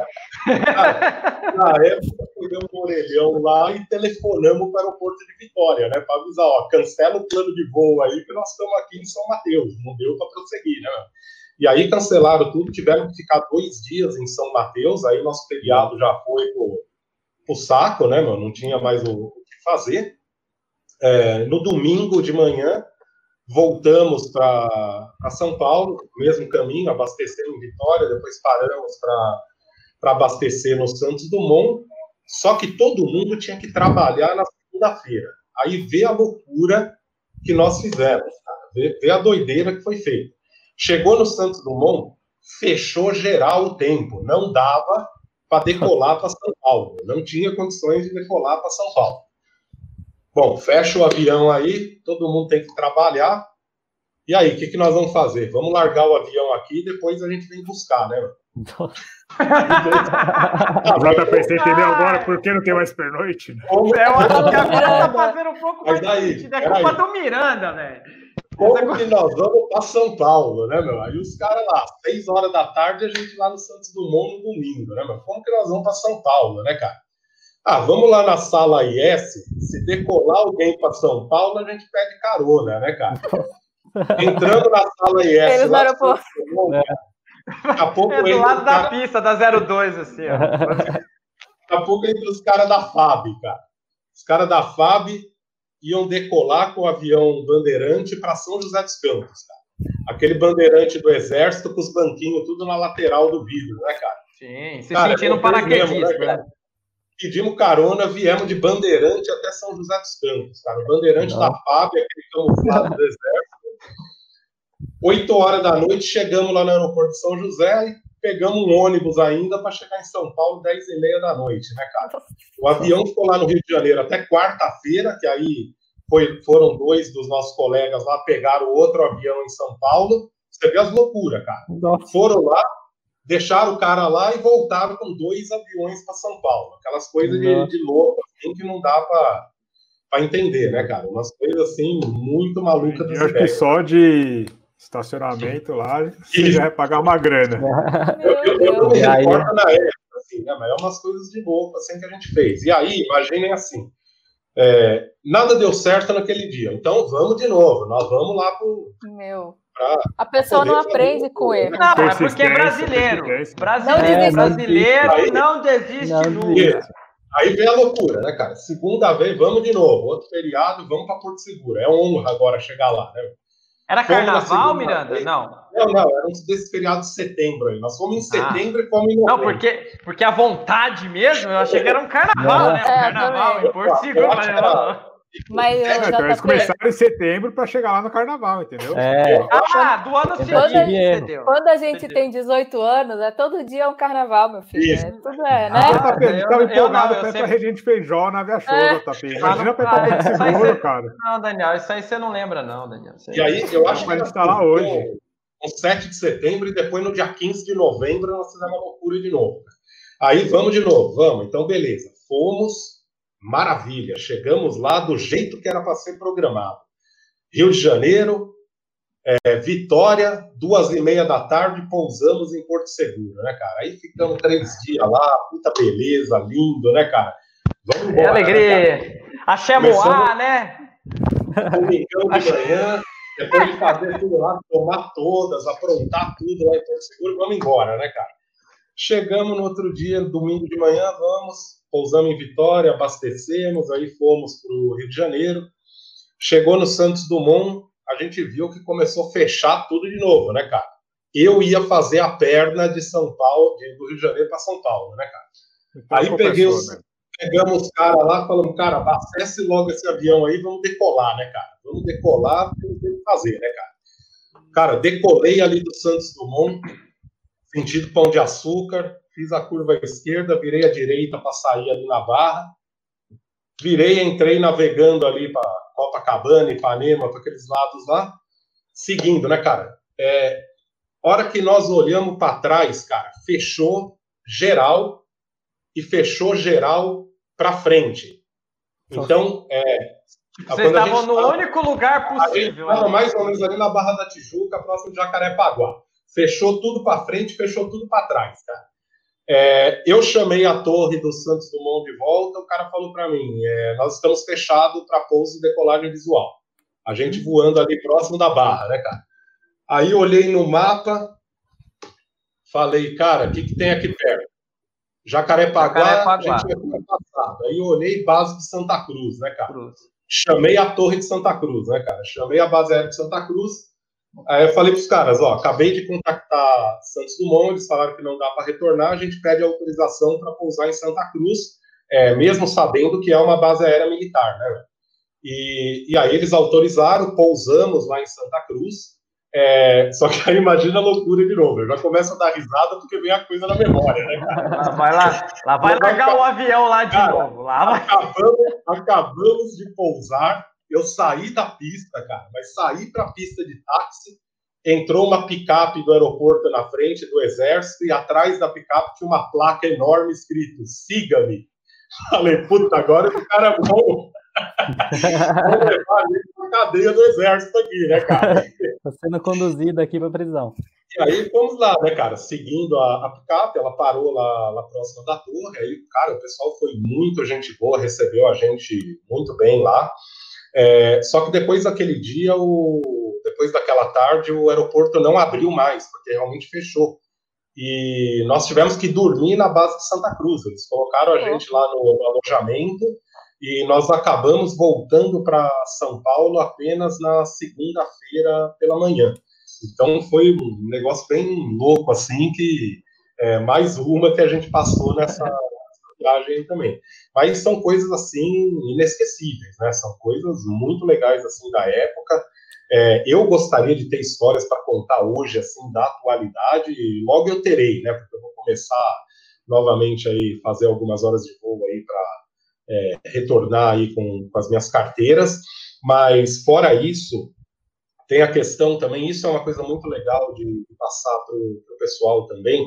na época, pegamos um orelhão lá e telefonamos para o aeroporto de Vitória, né? Para avisar, ó, cancela o plano de voo aí, que nós estamos aqui em São Mateus. Não deu para prosseguir, né? E aí cancelaram tudo, tiveram que ficar dois dias em São Mateus, aí nosso feriado já foi pro pro saco, né? Não tinha mais o, o que fazer. É, no domingo de manhã, voltamos para São Paulo, mesmo caminho, abastecendo em Vitória, depois paramos para abastecer no Santos Dumont, só que todo mundo tinha que trabalhar na segunda-feira. Aí vê a loucura que nós fizemos, cara. Vê, vê a doideira que foi feita. Chegou no Santos Dumont, fechou geral o tempo, não dava para decolar para São Paulo, não tinha condições de decolar para São Paulo. Bom, fecha o avião aí, todo mundo tem que trabalhar. E aí, o que, que nós vamos fazer? Vamos largar o avião aqui e depois a gente vem buscar, né? ah, JP, você entendeu agora por que não tem mais pernoite? Eu acho que a vida tá fazendo um pouco mais daí, sentido. É culpa do Miranda, velho. Como que nós vamos para São Paulo, né, meu? Aí os caras lá, seis horas da tarde, a gente lá no Santos Dumont no domingo, né, meu? Como que nós vamos para São Paulo, né, cara? Ah, vamos lá na sala IS, se decolar alguém para São Paulo, a gente pede carona, né, cara? Entrando na sala IS. Eles lá, aeroporto. Daqui a pouco é do lado da cara... pista, da 02, assim, ó. Daqui a pouco entre os caras da FAB, cara. Os caras da FAB iam decolar com o avião bandeirante para São José dos Campos, cara. Aquele bandeirante do exército com os banquinhos tudo na lateral do vidro, né, cara? Sim, se cara, sentindo paraquedista, né, né? Pedimos carona, viemos de bandeirante até São José dos Campos, cara. O bandeirante Não. da FAB, aquele camuflado do exército. 8 horas da noite, chegamos lá no aeroporto de São José e pegamos um ônibus ainda para chegar em São Paulo 10 e meia da noite, né, cara? O avião ficou lá no Rio de Janeiro até quarta-feira, que aí foi, foram dois dos nossos colegas lá, pegaram outro avião em São Paulo. Você vê as loucuras, cara. Nossa. Foram lá, deixaram o cara lá e voltaram com dois aviões para São Paulo. Aquelas coisas de, de, louco assim, que não dá para entender, né, cara? Umas coisas assim muito malucas. Eu acho que só de estacionamento lá, você já vai pagar uma grana. eu, eu, eu não me recordo na época, assim, né, mas é umas coisas de louco assim que a gente fez. E aí, imaginem assim, é, nada deu certo naquele dia, então vamos de novo, nós vamos lá pro... Meu... a pessoa não aprende com ele. Não, é porque é brasileiro. Brasileiro, é, brasileiro aí, não desiste não nunca. Aí vem a loucura, né, cara? Segunda vez, vamos de novo. Outro feriado, vamos para Porto Seguro. É honra agora chegar lá, né? Era carnaval, Miranda? Vez. Não. Não, não, era um desse feriado de setembro aí. Nós fomos em ah. setembro ah. e fomos em novembro. Não, porque, porque a vontade mesmo, eu achei que era um carnaval, não. né? Um é, carnaval em Porto Seguro. Mas é, então, eles começaram em setembro para chegar lá no carnaval, entendeu? É. Ah, do ano seguinte. Quando, quando a gente tem 18 anos, é todo dia um carnaval, meu filho. É, tudo é, né? Ah, tá, eu, tava empolgado com essa sempre... gente feijó na Via Show, é. Tá, Imagina pra ah, Petapé seguro, cara. Não, Daniel, isso aí você não lembra, não, Daniel. E aí, eu acho que a gente tá lá hoje. No 7 de setembro e depois no dia 15 de novembro nós fizemos uma loucura de novo. Aí vamos de novo, vamos. Então, beleza. Fomos Maravilha, chegamos lá do jeito que era para ser programado. Rio de Janeiro, é, Vitória, duas e meia da tarde, pousamos em Porto Seguro, né, cara? Aí ficamos três dias lá, puta beleza, lindo, né, cara? Vamos embora. Que alegria! Né, Axé Moá, né? Domingão de manhã, depois de fazer tudo lá, tomar todas, aprontar tudo lá em Porto Seguro, vamos embora, né, cara? Chegamos no outro dia, domingo de manhã, vamos, pousamos em Vitória, abastecemos, aí fomos para o Rio de Janeiro. Chegou no Santos Dumont, a gente viu que começou a fechar tudo de novo, né, cara? Eu ia fazer a perna de São Paulo, do Rio de Janeiro para São Paulo, né, cara? Então, aí peguei os, né? pegamos os caras lá, falamos, cara, abastece logo esse avião aí, vamos decolar, né, cara? Vamos decolar, tem que fazer, né, cara? Cara, decolei ali do Santos Dumont, sentido Pão de Açúcar, fiz a curva à esquerda, virei à direita para sair ali na barra, virei, entrei navegando ali para Copacabana, Ipanema, para aqueles lados lá, seguindo, né, cara? É, hora que nós olhamos para trás, cara, fechou geral e fechou geral para frente. Então, é, vocês estavam no único lugar possível. Estava mais ou menos ali na Barra da Tijuca, próximo de Jacarepaguá. Fechou tudo para frente, fechou tudo para trás, cara. É, eu chamei a torre do Santos Dumont de volta, o cara falou para mim, é, nós estamos fechados para pouso e decolagem visual. A gente voando ali próximo da barra, né, cara? Aí olhei no mapa, falei, cara, o que, que tem aqui perto? Jacarepaguá, Jacarepaguá. a gente engraçado. Aí eu olhei base de Santa Cruz, né, cara? Cruz. Chamei a torre de Santa Cruz, né, cara? Chamei a base aérea de Santa Cruz. Aí eu falei para os caras, ó, acabei de contactar Santos Dumont, eles falaram que não dá para retornar, a gente pede autorização para pousar em Santa Cruz, é, mesmo sabendo que é uma base aérea militar, né? E, e aí eles autorizaram, pousamos lá em Santa Cruz, é, só que aí imagina a loucura de novo. Eu já começo a dar risada porque vem a coisa na memória, né, cara? Vai lá, lá vai largar o avião lá de cara, novo. Lá vai... acabamos, acabamos de pousar. Eu saí da pista, cara, mas saí para a pista de táxi. Entrou uma picape do aeroporto na frente do exército e atrás da picape tinha uma placa enorme escrito: siga-me. Falei, puta, agora o cara é bom. Vou levar ele pra cadeia do exército aqui, né, cara? Tá sendo conduzido aqui pra prisão. E aí fomos lá, né, cara? Seguindo a, a picape, ela parou lá, lá próxima da torre. Aí, cara, o pessoal foi muito gente boa, recebeu a gente muito bem lá. É, só que depois daquele dia, o, depois daquela tarde, o aeroporto não abriu mais, porque realmente fechou. E nós tivemos que dormir na base de Santa Cruz. Eles colocaram a gente lá no, no alojamento e nós acabamos voltando para São Paulo apenas na segunda-feira pela manhã. Então foi um negócio bem louco, assim, que é, mais uma que a gente passou nessa, nessa viagem também. Mas são coisas, assim, inesquecíveis, né? São coisas muito legais, assim, da época. É, eu gostaria de ter histórias para contar hoje, assim, da atualidade, e logo eu terei, né? Porque eu vou começar novamente aí, fazer algumas horas de voo aí para é, retornar aí com, com as minhas carteiras, mas fora isso, tem a questão também, isso é uma coisa muito legal de, passar para o pessoal também,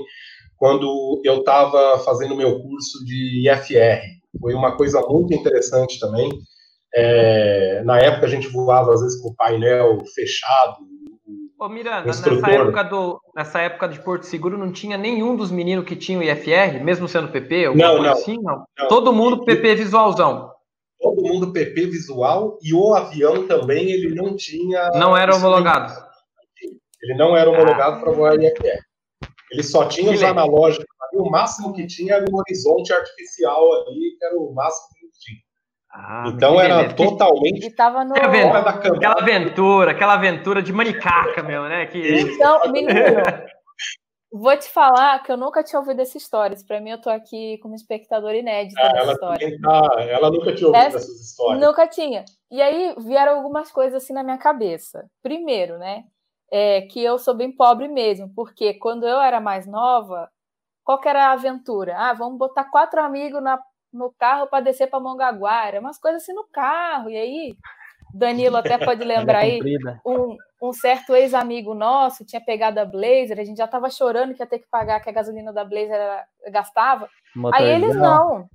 quando eu estava fazendo meu curso de IFR, foi uma coisa muito interessante também, é, na época a gente voava às vezes com o painel fechado, Ô, Miranda, nessa época, do, nessa época de Porto Seguro não tinha nenhum dos meninos que tinham IFR, mesmo sendo PP? Não, não, assim, não, não. Todo mundo PP visualzão. Todo mundo PP visual e o avião também ele não tinha. Não era homologado. Ele não era homologado ah. para voar IFR. Ele só tinha que os analógicos. O máximo que tinha era um horizonte artificial ali, que era o máximo ah, então era totalmente. tava no... Aquela aventura, aquela aventura de manicaca mesmo, né? Que... Então, menino, vou te falar que eu nunca tinha ouvido essa história. Para mim, eu tô aqui como espectador inédito ah, dessa história. Tá, ela nunca tinha ouvido essa, essas histórias. Nunca tinha. E aí vieram algumas coisas assim na minha cabeça. Primeiro, né? É que eu sou bem pobre mesmo, porque quando eu era mais nova, qual que era a aventura? Ah, vamos botar quatro amigos na no carro para descer para Mongaguara, umas coisas assim no carro. E aí, Danilo até pode lembrar aí, um, um certo ex-amigo nosso tinha pegado a Blazer, a gente já estava chorando que ia ter que pagar, que a gasolina da Blazer era, gastava. Aí eles não.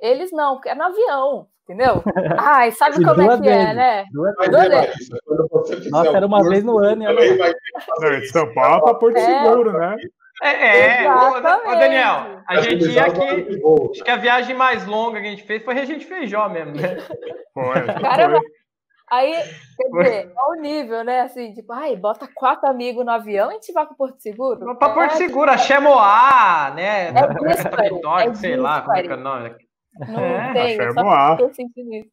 Eles não, é no avião, entendeu? Ai, sabe como é que é, né? Duas vezes. Nossa, era uma vez no ano. Não, São Paulo para Porto é. Seguro, né? É, é. Ô, Daniel, a gente ia aqui. Acho que a viagem mais longa que a gente fez foi a gente feijó mesmo, né? Foi. Caramba. Aí, quer dizer, ao nível, né? Assim, tipo, ai, bota quatro amigos no avião e a gente vai para Porto Seguro. Para Porto é, Seguro, a Chemoá, né? É, é sei lá, como é que é o nome. Não é, tem, eu só tô sentindo isso.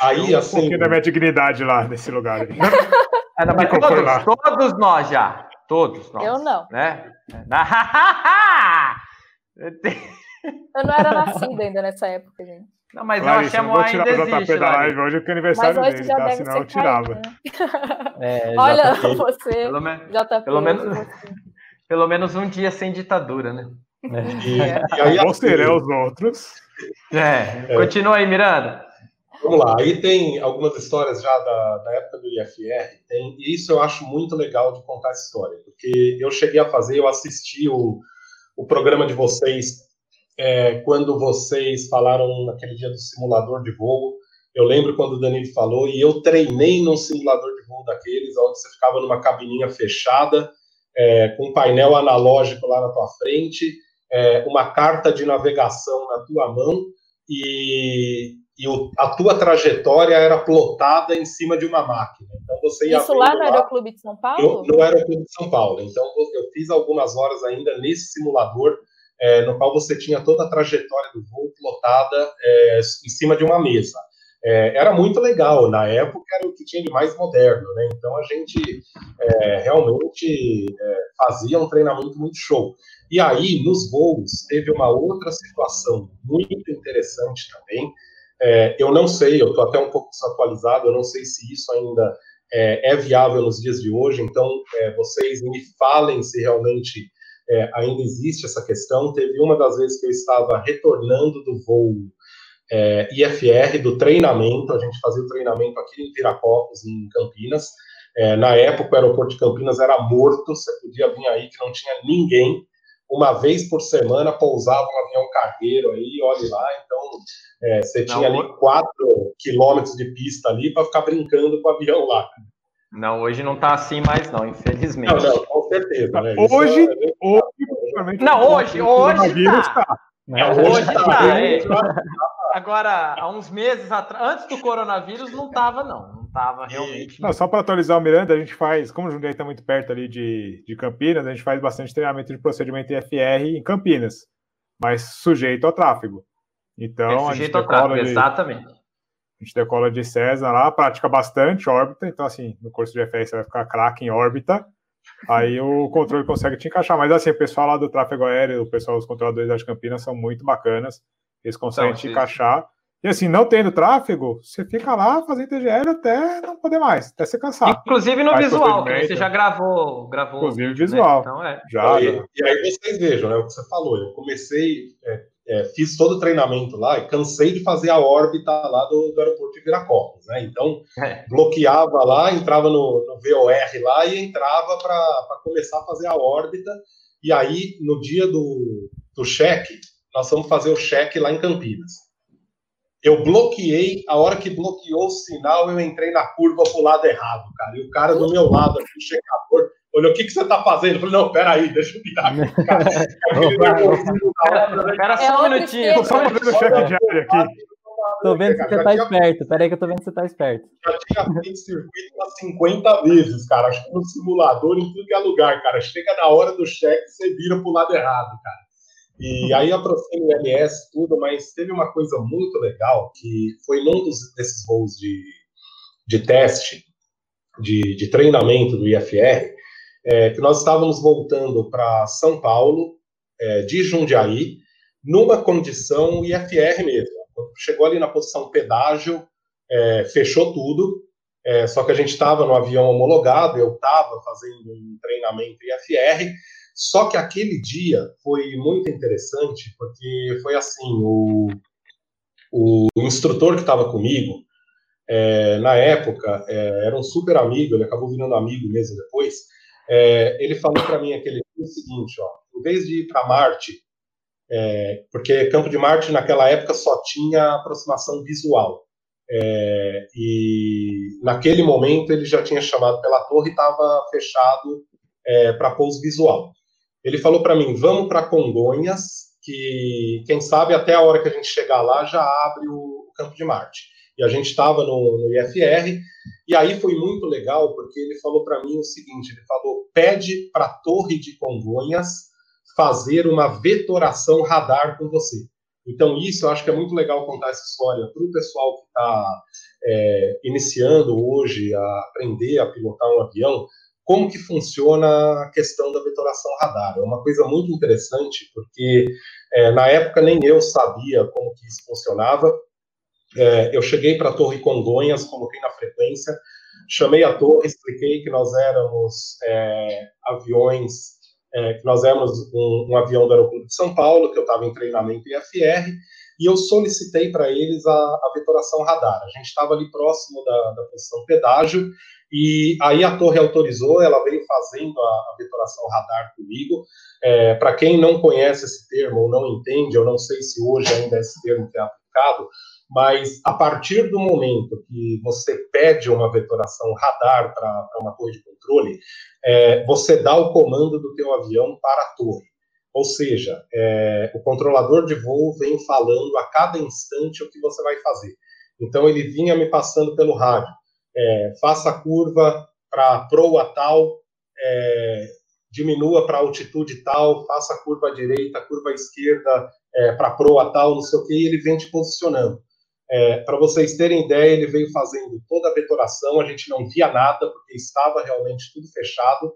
Aí, assim. Um pouquinho da minha dignidade lá nesse lugar. Ainda mais todos, todos nós já. Todos nós. Eu não. Né? eu não era nascida ainda nessa época, gente. Não, mas Larissa, eu achei a ainda existe. JP da live hoje que é aniversário mas dele, tá? Senão eu tirava. Né? É, Olha, JP. você, pelo, me... JP, pelo menos, pelo menos um dia sem ditadura, né? É. E, e aí, Ou serão os outros. É. é. Continua aí, Miranda. Vamos lá, aí tem algumas histórias já da, da época do IFR, tem, e isso eu acho muito legal de contar essa história, porque eu cheguei a fazer, eu assisti o, o programa de vocês é, quando vocês falaram naquele dia do simulador de voo. Eu lembro quando o Danilo falou, e eu treinei num simulador de voo daqueles, onde você ficava numa cabininha fechada, é, com um painel analógico lá na tua frente, é, uma carta de navegação na tua mão, e, e o, a tua trajetória era plotada em cima de uma máquina. Então você ia Isso lá no Aeroclube de São Paulo? Eu, no Aeroclube de São Paulo. Então eu fiz algumas horas ainda nesse simulador é, no qual você tinha toda a trajetória do voo plotada é, em cima de uma mesa. É, era muito legal, na época era o que tinha de mais moderno, né? Então a gente é, realmente é, fazia um treinamento muito show. E aí, nos voos, teve uma outra situação muito interessante também. É, eu não sei, eu estou até um pouco desatualizado, eu não sei se isso ainda é, viável nos dias de hoje, então vocês me falem se realmente é, ainda existe essa questão. Teve uma das vezes que eu estava retornando do voo é, IFR, do treinamento, a gente fazia o treinamento aqui em Viracopos, em Campinas. É, na época, o aeroporto de Campinas era morto, você podia vir aí que não tinha ninguém. Uma vez por semana pousava um avião cargueiro aí, olhe lá. Então, é, você tinha não, ali quatro quilômetros de pista ali para ficar brincando com o avião lá. Não, hoje não está assim mais, não, infelizmente. Não, não com certeza. Né? Hoje, é... hoje, não, hoje, hoje está. Tá. É, hoje está. É. Agora, há uns meses atrás, antes do coronavírus, não estava, não. Não estava realmente. Não, só para atualizar o Miranda, a gente faz, como o Jundiaí está muito perto ali de, de Campinas, a gente faz bastante treinamento de procedimento IFR em Campinas, mas sujeito ao tráfego. Então, é sujeito ao tráfego, de, exatamente a gente decola de César lá, pratica bastante órbita, então assim, no curso de FS você vai ficar craque em órbita, aí o controle consegue te encaixar, mas assim, o pessoal lá do tráfego aéreo, o pessoal dos controladores das Campinas são muito bacanas, eles conseguem então, te encaixar, e assim, não tendo tráfego, você fica lá fazendo TGL até não poder mais, até você cansar. Inclusive no visual, que você já gravou. gravou Inclusive né? visual. Né? Então, é. já, e, e, aí vocês vejam, né, o que você falou, eu comecei é, é, fiz todo o treinamento lá e cansei de fazer a órbita lá do, do aeroporto de Viracopos, né? Então, é. bloqueava lá, entrava no, no, VOR lá e entrava para começar a fazer a órbita. E aí, no dia do, do cheque, nós vamos fazer o cheque lá em Campinas. Eu bloqueei, a hora que bloqueou o sinal, eu entrei na curva pro lado errado, cara. E o cara do meu lado, aqui, o checador, olhou, o que, que você tá fazendo? Eu falei, não, peraí, deixa eu virar. Espera só um minutinho. Tô só fazendo cheque diário aqui. Tô vendo que você tá esperto. Peraí que eu tô vendo que você tá esperto. Já tinha feito circuito umas 50 vezes, cara. Acho que no simulador, em tudo que é lugar, cara. Chega na hora do cheque, você vira pro lado errado, cara. E aí aproxima o MS, tudo, mas teve uma coisa muito legal, que foi num dos, desses voos de, de teste, de, de treinamento do IFR, é, que nós estávamos voltando para São Paulo, é, de Jundiaí, numa condição IFR mesmo. Chegou ali na posição pedágio, é, fechou tudo, é, só que a gente estava no avião homologado, eu estava fazendo um treinamento IFR, só que aquele dia foi muito interessante, porque foi assim, o, o instrutor que estava comigo, é, na época, é, era um super amigo, ele acabou virando amigo mesmo depois, é, ele falou para mim aquele o seguinte, ó, em vez de ir para Marte, é, porque Campo de Marte naquela época só tinha aproximação visual, é, e naquele momento ele já tinha chamado pela torre e estava fechado é, para pouso visual. Ele falou para mim, vamos para Congonhas, que quem sabe até a hora que a gente chegar lá já abre o Campo de Marte e a gente estava no, no, IFR, e aí foi muito legal, porque ele falou para mim o seguinte, ele falou, pede para a Torre de Congonhas fazer uma vetoração radar com você. Então isso eu acho que é muito legal contar essa história para o pessoal que está é, iniciando hoje a aprender a pilotar um avião, como que funciona a questão da vetoração radar. É uma coisa muito interessante, porque é, na época nem eu sabia como que isso funcionava, é, eu cheguei para a Torre Congonhas, coloquei na frequência, chamei a torre, expliquei que nós éramos é, aviões, é, que nós éramos um, um, avião do aeroporto de São Paulo, que eu estava em treinamento IFR, e eu solicitei para eles a, a vetoração radar. A gente estava ali próximo da, da posição pedágio, e aí a torre autorizou, ela veio fazendo a, a vetoração radar comigo. É, para quem não conhece esse termo ou não entende, eu não sei se hoje ainda esse termo é aplicado, mas a partir do momento que você pede uma vetoração radar para uma torre de controle, é, você dá o comando do teu avião para a torre. Ou seja, é, o controlador de voo vem falando a cada instante o que você vai fazer. Então ele vinha me passando pelo rádio, é, faça a curva para proa tal, é, diminua para altitude tal, faça a curva à direita, curva à esquerda é, para proa tal, não sei o que, e ele vem te posicionando. É, para vocês terem ideia, ele veio fazendo toda a vetoração, a gente não via nada, porque estava realmente tudo fechado.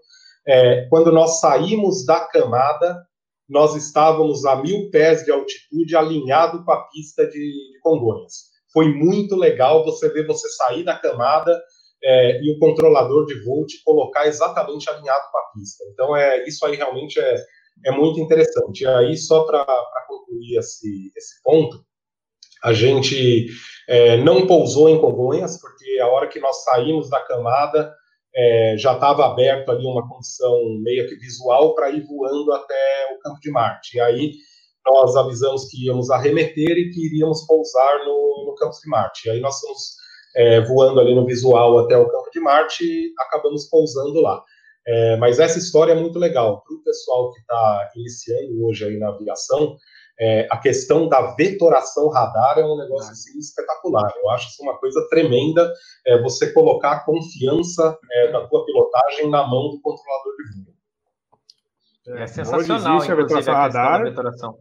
É, quando nós saímos da camada, nós estávamos a mil pés de altitude, alinhado com a pista de, de Congonhas. Foi muito legal você ver você sair da camada é, e o controlador de voo te colocar exatamente alinhado com a pista. Então, é, isso aí realmente é, é muito interessante. E aí, só para concluir esse, esse ponto, a gente é, não pousou em Congonhas, porque a hora que nós saímos da camada, é, já estava aberto ali uma condição meio que visual para ir voando até o campo de Marte. E aí nós avisamos que íamos arremeter e que iríamos pousar no, no campo de Marte. E aí nós fomos é, voando ali no visual até o campo de Marte e acabamos pousando lá. É, mas essa história é muito legal. Para o pessoal que está iniciando hoje aí na aviação, é, a questão da vetoração radar é um negócio assim, espetacular. Eu acho isso uma coisa tremenda, é, você colocar a confiança é, da tua pilotagem na mão do controlador de voo. É, é sensacional, Hoje existe a vetoração a radar, vetoração.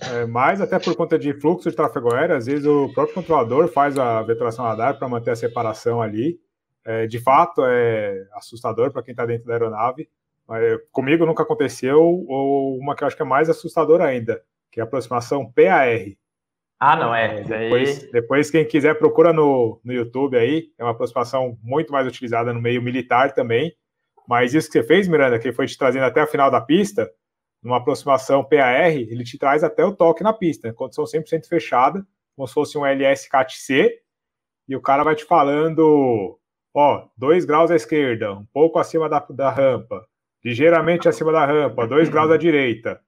É, mas até por conta de fluxo de tráfego aéreo, às vezes o próprio controlador faz a vetoração radar para manter a separação ali. É, de fato, é assustador para quem está dentro da aeronave. Mas, comigo nunca aconteceu, ou uma que eu acho que é mais assustadora ainda que é a aproximação PAR. Ah, não é. Depois, depois, quem quiser, procura no, no YouTube aí. É uma aproximação muito mais utilizada no meio militar também. Mas isso que você fez, Miranda, que foi te trazendo até a final da pista, numa aproximação PAR, ele te traz até o toque na pista, condição 100% fechada, como se fosse um LS CAT-C, e o cara vai te falando, ó, 2 graus à esquerda, um pouco acima da, da rampa, ligeiramente acima da rampa, 2 graus à direita.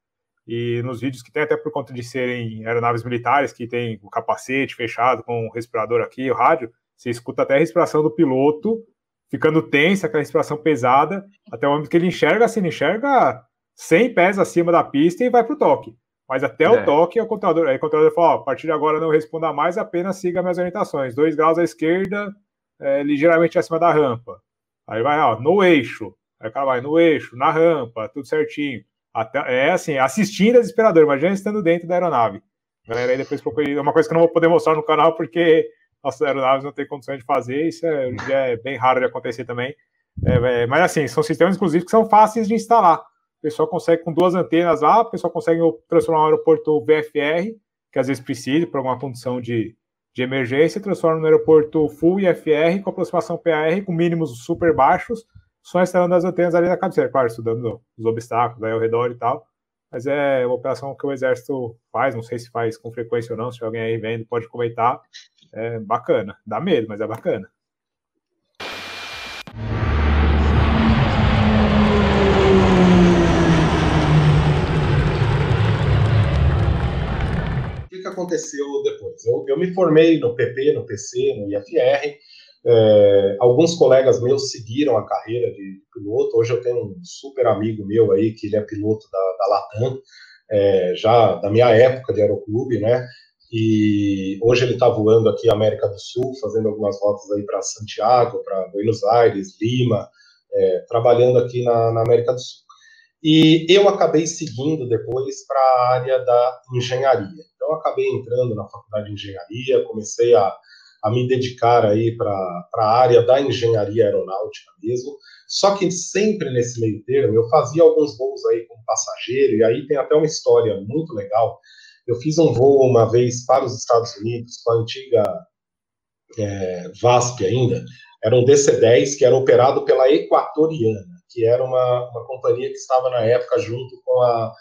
E nos vídeos que tem, até por conta de serem aeronaves militares, que tem o capacete fechado com o respirador aqui, o rádio, você escuta até a respiração do piloto ficando tensa, aquela respiração pesada, até o momento que ele enxerga, assim, ele enxerga 100 pés acima da pista e vai para o toque. Mas até é. o toque, o controlador, aí o controlador fala, ó, a partir de agora não responda mais, apenas siga minhas orientações. 2 graus à esquerda, é, ligeiramente acima da rampa. Aí vai, ó, no eixo. Aí o cara vai no eixo, na rampa, tudo certinho. Até, é assim, assistindo é desesperador, imagina estando dentro da aeronave. Galera, aí depois procurei, é uma coisa que eu não vou poder mostrar no canal porque nossas aeronaves não têm condições de fazer, isso é, é bem raro de acontecer também. É, é, mas assim, são sistemas, inclusive, que são fáceis de instalar. O pessoal consegue, com duas antenas lá, o pessoal consegue transformar um aeroporto VFR, que às vezes precisa, por alguma condição de, de emergência, transforma no aeroporto Full IFR, com aproximação PAR, com mínimos super baixos, só instalando as antenas ali na cabeceira, claro, estudando os obstáculos aí ao redor e tal. Mas é uma operação que o Exército faz, não sei se faz com frequência ou não, se alguém aí vendo pode comentar. É bacana, dá medo, mas é bacana. Aconteceu depois? Eu, eu me formei no PP, no PC, no IFR, é, alguns colegas meus seguiram a carreira de piloto. Hoje eu tenho um super amigo meu aí, que ele é piloto da, da Latam, é, já da minha época de aeroclube, né? E hoje ele está voando aqui América do Sul, fazendo algumas rotas aí para Santiago, para Buenos Aires, Lima, é, trabalhando aqui na, na América do Sul. E eu acabei seguindo depois para a área da engenharia. Então, acabei entrando na faculdade de engenharia, comecei a a me dedicar aí para a área da engenharia aeronáutica mesmo. Só que sempre nesse meio termo eu fazia alguns voos aí como passageiro, e aí tem até uma história muito legal. Eu fiz um voo uma vez para os Estados Unidos com a antiga é, VASP ainda, era um DC-10 que era operado pela Equatoriana, que era uma, uma companhia que estava na época junto com a,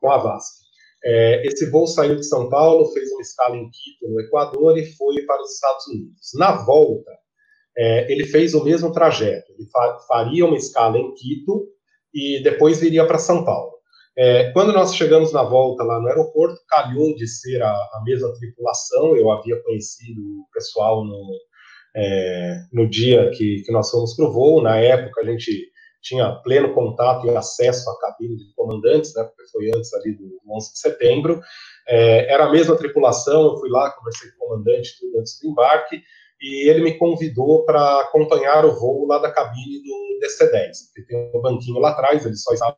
com a VASP. É, esse voo saiu de São Paulo, fez uma escala em Quito, no Equador, e foi para os Estados Unidos. Na volta, é, ele fez o mesmo trajeto. Ele fa faria uma escala em Quito e depois viria para São Paulo. É, quando nós chegamos na volta lá no aeroporto, calhou de ser a, a mesma tripulação. Eu havia conhecido o pessoal no, é, no dia que, que nós fomos para o voo. Na época, a gente tinha pleno contato e acesso à cabine de comandantes, né, porque foi antes ali do 11 de setembro. É, era a mesma tripulação, eu fui lá, conversei com o comandante tudo antes do embarque, e ele me convidou para acompanhar o voo lá da cabine do DC-10, porque tem um banquinho lá atrás, ele só estava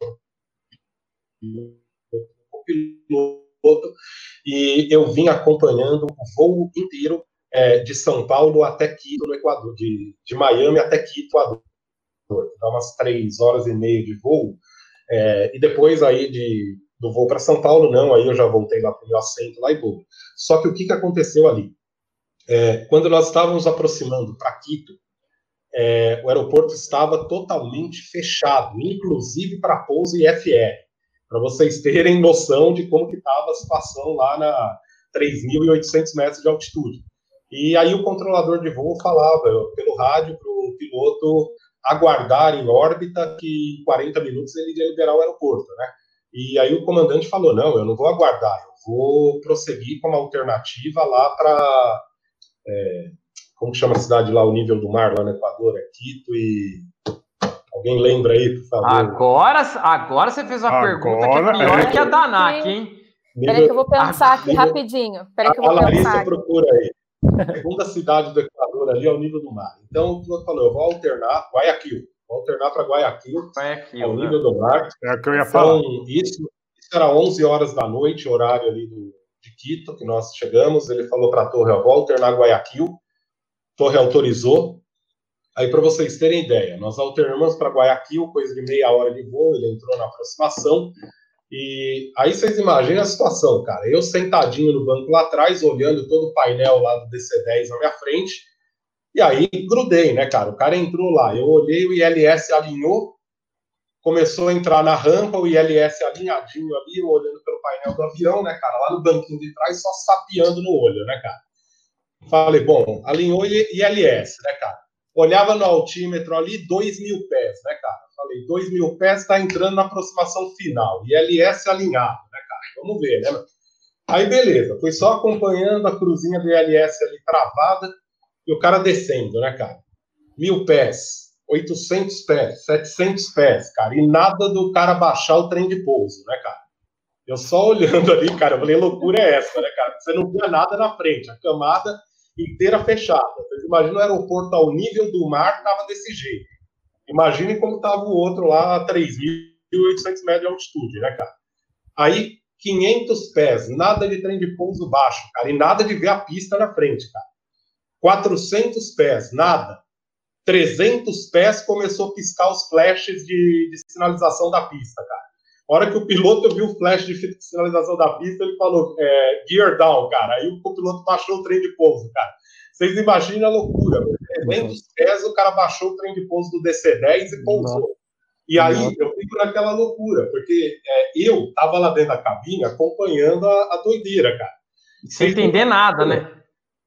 o piloto, e eu vim acompanhando o voo inteiro é, de São Paulo até Quito, no Equador, de, de Miami até Quito, Equador. Dá umas três horas e meia de voo, é, e depois aí de, do voo para São Paulo, não, aí eu já voltei lá para o meu assento lá e vou. Só que o que, que aconteceu ali? É, quando nós estávamos aproximando para Quito, é, o aeroporto estava totalmente fechado, inclusive para pouso e FR, para vocês terem noção de como que estava a situação lá na 3.800 metros de altitude. E aí o controlador de voo falava pelo rádio para o piloto aguardar em órbita que em 40 minutos ele iria liberar o aeroporto, né? E aí o comandante falou, não, eu não vou aguardar, eu vou prosseguir com uma alternativa lá para é, como chama a cidade lá, o nível do mar lá no Equador? É Quito e. Alguém lembra aí, por favor? Agora, agora você fez uma agora, pergunta que é pior é... que a Danak, hein? Peraí que eu vou pensar aqui rapidinho. Peraí que eu vou a Larissa pensar. procura aí. A segunda cidade do Equador ali é o nível do mar. Então, o piloto falou, eu vou alternar, Guayaquil. Vou alternar para Guayaquil, Guayaquil, é o nível né? do mar. É o que eu ia então, falar. Isso, isso era 11 horas da noite, horário ali do, de Quito, que nós chegamos, ele falou para a torre, ó, vou alternar Guayaquil, torre autorizou. Aí, para vocês terem ideia, nós alternamos para Guayaquil, coisa de meia hora de voo, ele entrou na aproximação, e aí vocês imaginem a situação, cara. Eu sentadinho no banco lá atrás, olhando todo o painel lá do DC-10 na minha frente, e aí grudei, né, cara? O cara entrou lá, eu olhei, o ILS alinhou, começou a entrar na rampa, o ILS alinhadinho ali, olhando pelo painel do avião, né, cara, lá no banquinho de trás, só sapeando no olho, né, cara. Falei, bom, alinhou ILS, né, cara. Olhava no altímetro ali, 2 mil pés, né, cara. Falei, 2 mil pés está entrando na aproximação final. ILS alinhado, né, cara. Vamos ver, né? Aí, beleza. Fui só acompanhando a cruzinha do ILS ali travada e o cara descendo, né, cara. Mil pés, 800 pés, 700 pés, cara, e nada do cara baixar o trem de pouso, né, cara? Eu só olhando ali, cara, eu falei, loucura é essa, né, cara? Você não via nada na frente, a camada inteira fechada. Vocês imaginam o aeroporto ao nível do mar, tava desse jeito. Imaginem como tava o outro lá a 3.800 metros de altitude, né, cara? Aí, 500 pés, nada de trem de pouso baixo, cara, e nada de ver a pista na frente, cara. 400 pés, nada. 300 pés começou a piscar os flashes de, de sinalização da pista, cara. A hora que o piloto viu o flash de sinalização da pista, ele falou é, gear down, cara. Aí o piloto baixou o trem de pouso, cara. Vocês imaginam a loucura. 300 pés, o cara baixou o trem de pouso do DC-10 e pousou. E aí eu fico naquela loucura, porque é, eu tava lá dentro da cabine acompanhando a, a doideira, cara. Sem entender nada, né?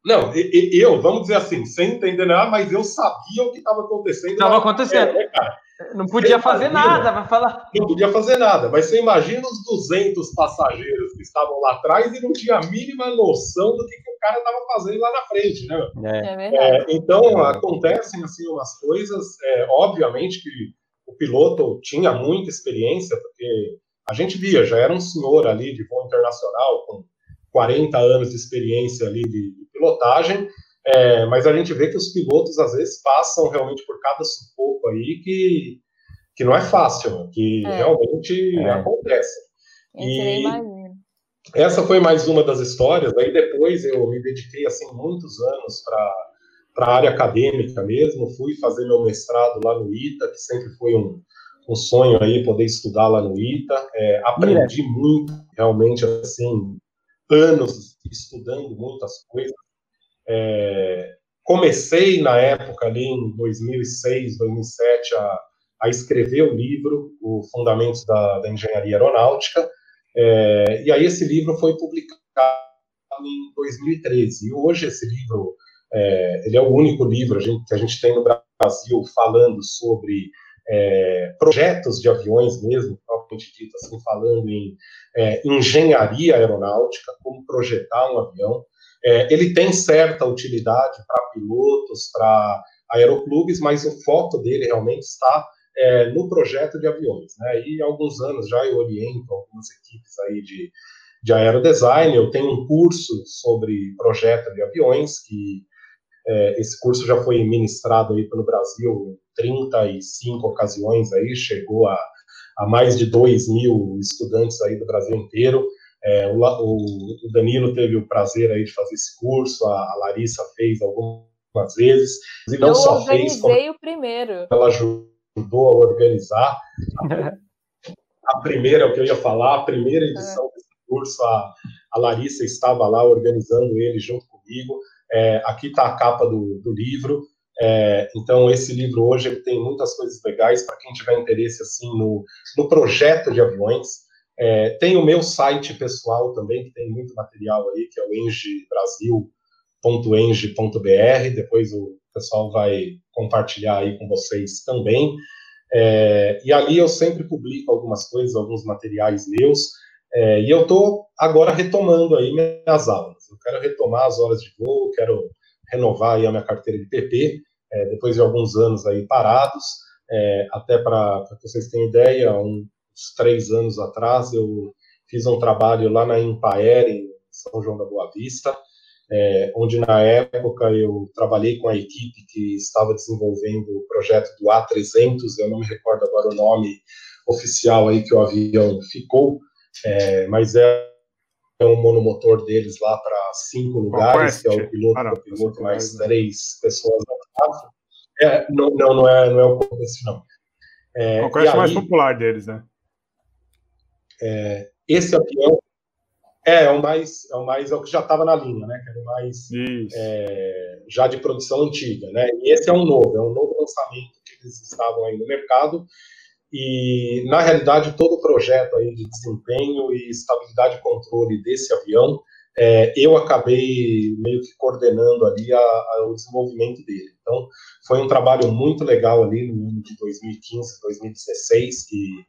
Não, eu, vamos dizer assim, sem entender nada, mas eu sabia o que estava acontecendo. Estava acontecendo. É, cara? Não podia fazer nada, vai falar. Não podia fazer nada, mas você imagina os 200 passageiros que estavam lá atrás e não tinha a mínima noção do que, que o cara estava fazendo lá na frente, né? É. É, então, acontecem assim umas coisas, é, obviamente que o piloto tinha muita experiência, porque a gente via, já era um senhor ali de voo internacional, com 40 anos de experiência ali de, de pilotagem, é, mas a gente vê que os pilotos às vezes passam realmente por cada sufoco aí que, que não é fácil, que é. realmente é. acontece. E essa foi mais uma das histórias. Aí depois eu me dediquei assim muitos anos para para a área acadêmica mesmo. Fui fazer meu mestrado lá no ITA, que sempre foi um, um sonho aí poder estudar lá no ITA. É, aprendi muito, realmente assim anos estudando muitas coisas. É, comecei na época, ali em 2006, 2007, a, a escrever o livro, o Fundamentos da, da Engenharia Aeronáutica, é, e aí esse livro foi publicado em 2013. E hoje esse livro, é, ele é o único livro que a gente tem no Brasil falando sobre é, projetos de aviões mesmo, propriamente dito, assim, falando em é, engenharia aeronáutica, como projetar um avião. É, ele tem certa utilidade para pilotos, para aeroclubes, mas o foco dele realmente está é, no projeto de aviões. Né? E há alguns anos já eu oriento algumas equipes aí de, de aerodesign, eu tenho um curso sobre projeto de aviões que É, esse curso já foi ministrado aí pelo Brasil em 35 ocasiões aí, chegou a, a mais de 2 mil estudantes aí do Brasil inteiro. É, o, o, Danilo teve o prazer aí de fazer esse curso, a, a Larissa fez algumas vezes. E não Eu só organizei fez, o primeiro. Ela ajudou a organizar. A, a primeira, o que eu ia falar, a primeira edição é. desse curso, a, a Larissa estava lá organizando ele junto comigo. É, aqui está a capa do, do livro. É, então, esse livro hoje tem muitas coisas legais para quem tiver interesse assim no, no projeto de aviões. É, tem o meu site pessoal também, que tem muito material aí, que é o engebrasil.enge.br. Depois o pessoal vai compartilhar aí com vocês também. É, e ali eu sempre publico algumas coisas, alguns materiais meus. É, e eu estou agora retomando aí minhas aulas. Eu quero retomar as horas de voo, quero renovar aí a minha carteira de PP, é, depois de alguns anos aí parados. É, até para vocês terem ideia, um, uns três anos atrás, eu fiz um trabalho lá na Impaer, em São João da Boa Vista, é, onde na época eu trabalhei com a equipe que estava desenvolvendo o projeto do A300, eu não me recordo agora o nome oficial aí que o avião ficou, é, mas é, é um monomotor deles lá para cinco lugares, que é o piloto, ah, o piloto mais três pessoas atrás. É, não, não, não é, não é o Conquest, não. É, o Conquest é mais popular deles, né? É, esse avião é, é, o mais, é o mais, é o que já estava na linha, né? Que era o mais é, já de produção antiga, né? E esse é um novo, é um novo lançamento que eles estavam aí no mercado. E na realidade todo o projeto aí de desempenho e estabilidade e controle desse avião, é, eu acabei meio que coordenando ali a, a, o desenvolvimento dele. Então foi um trabalho muito legal ali no ano de 2015, 2016 que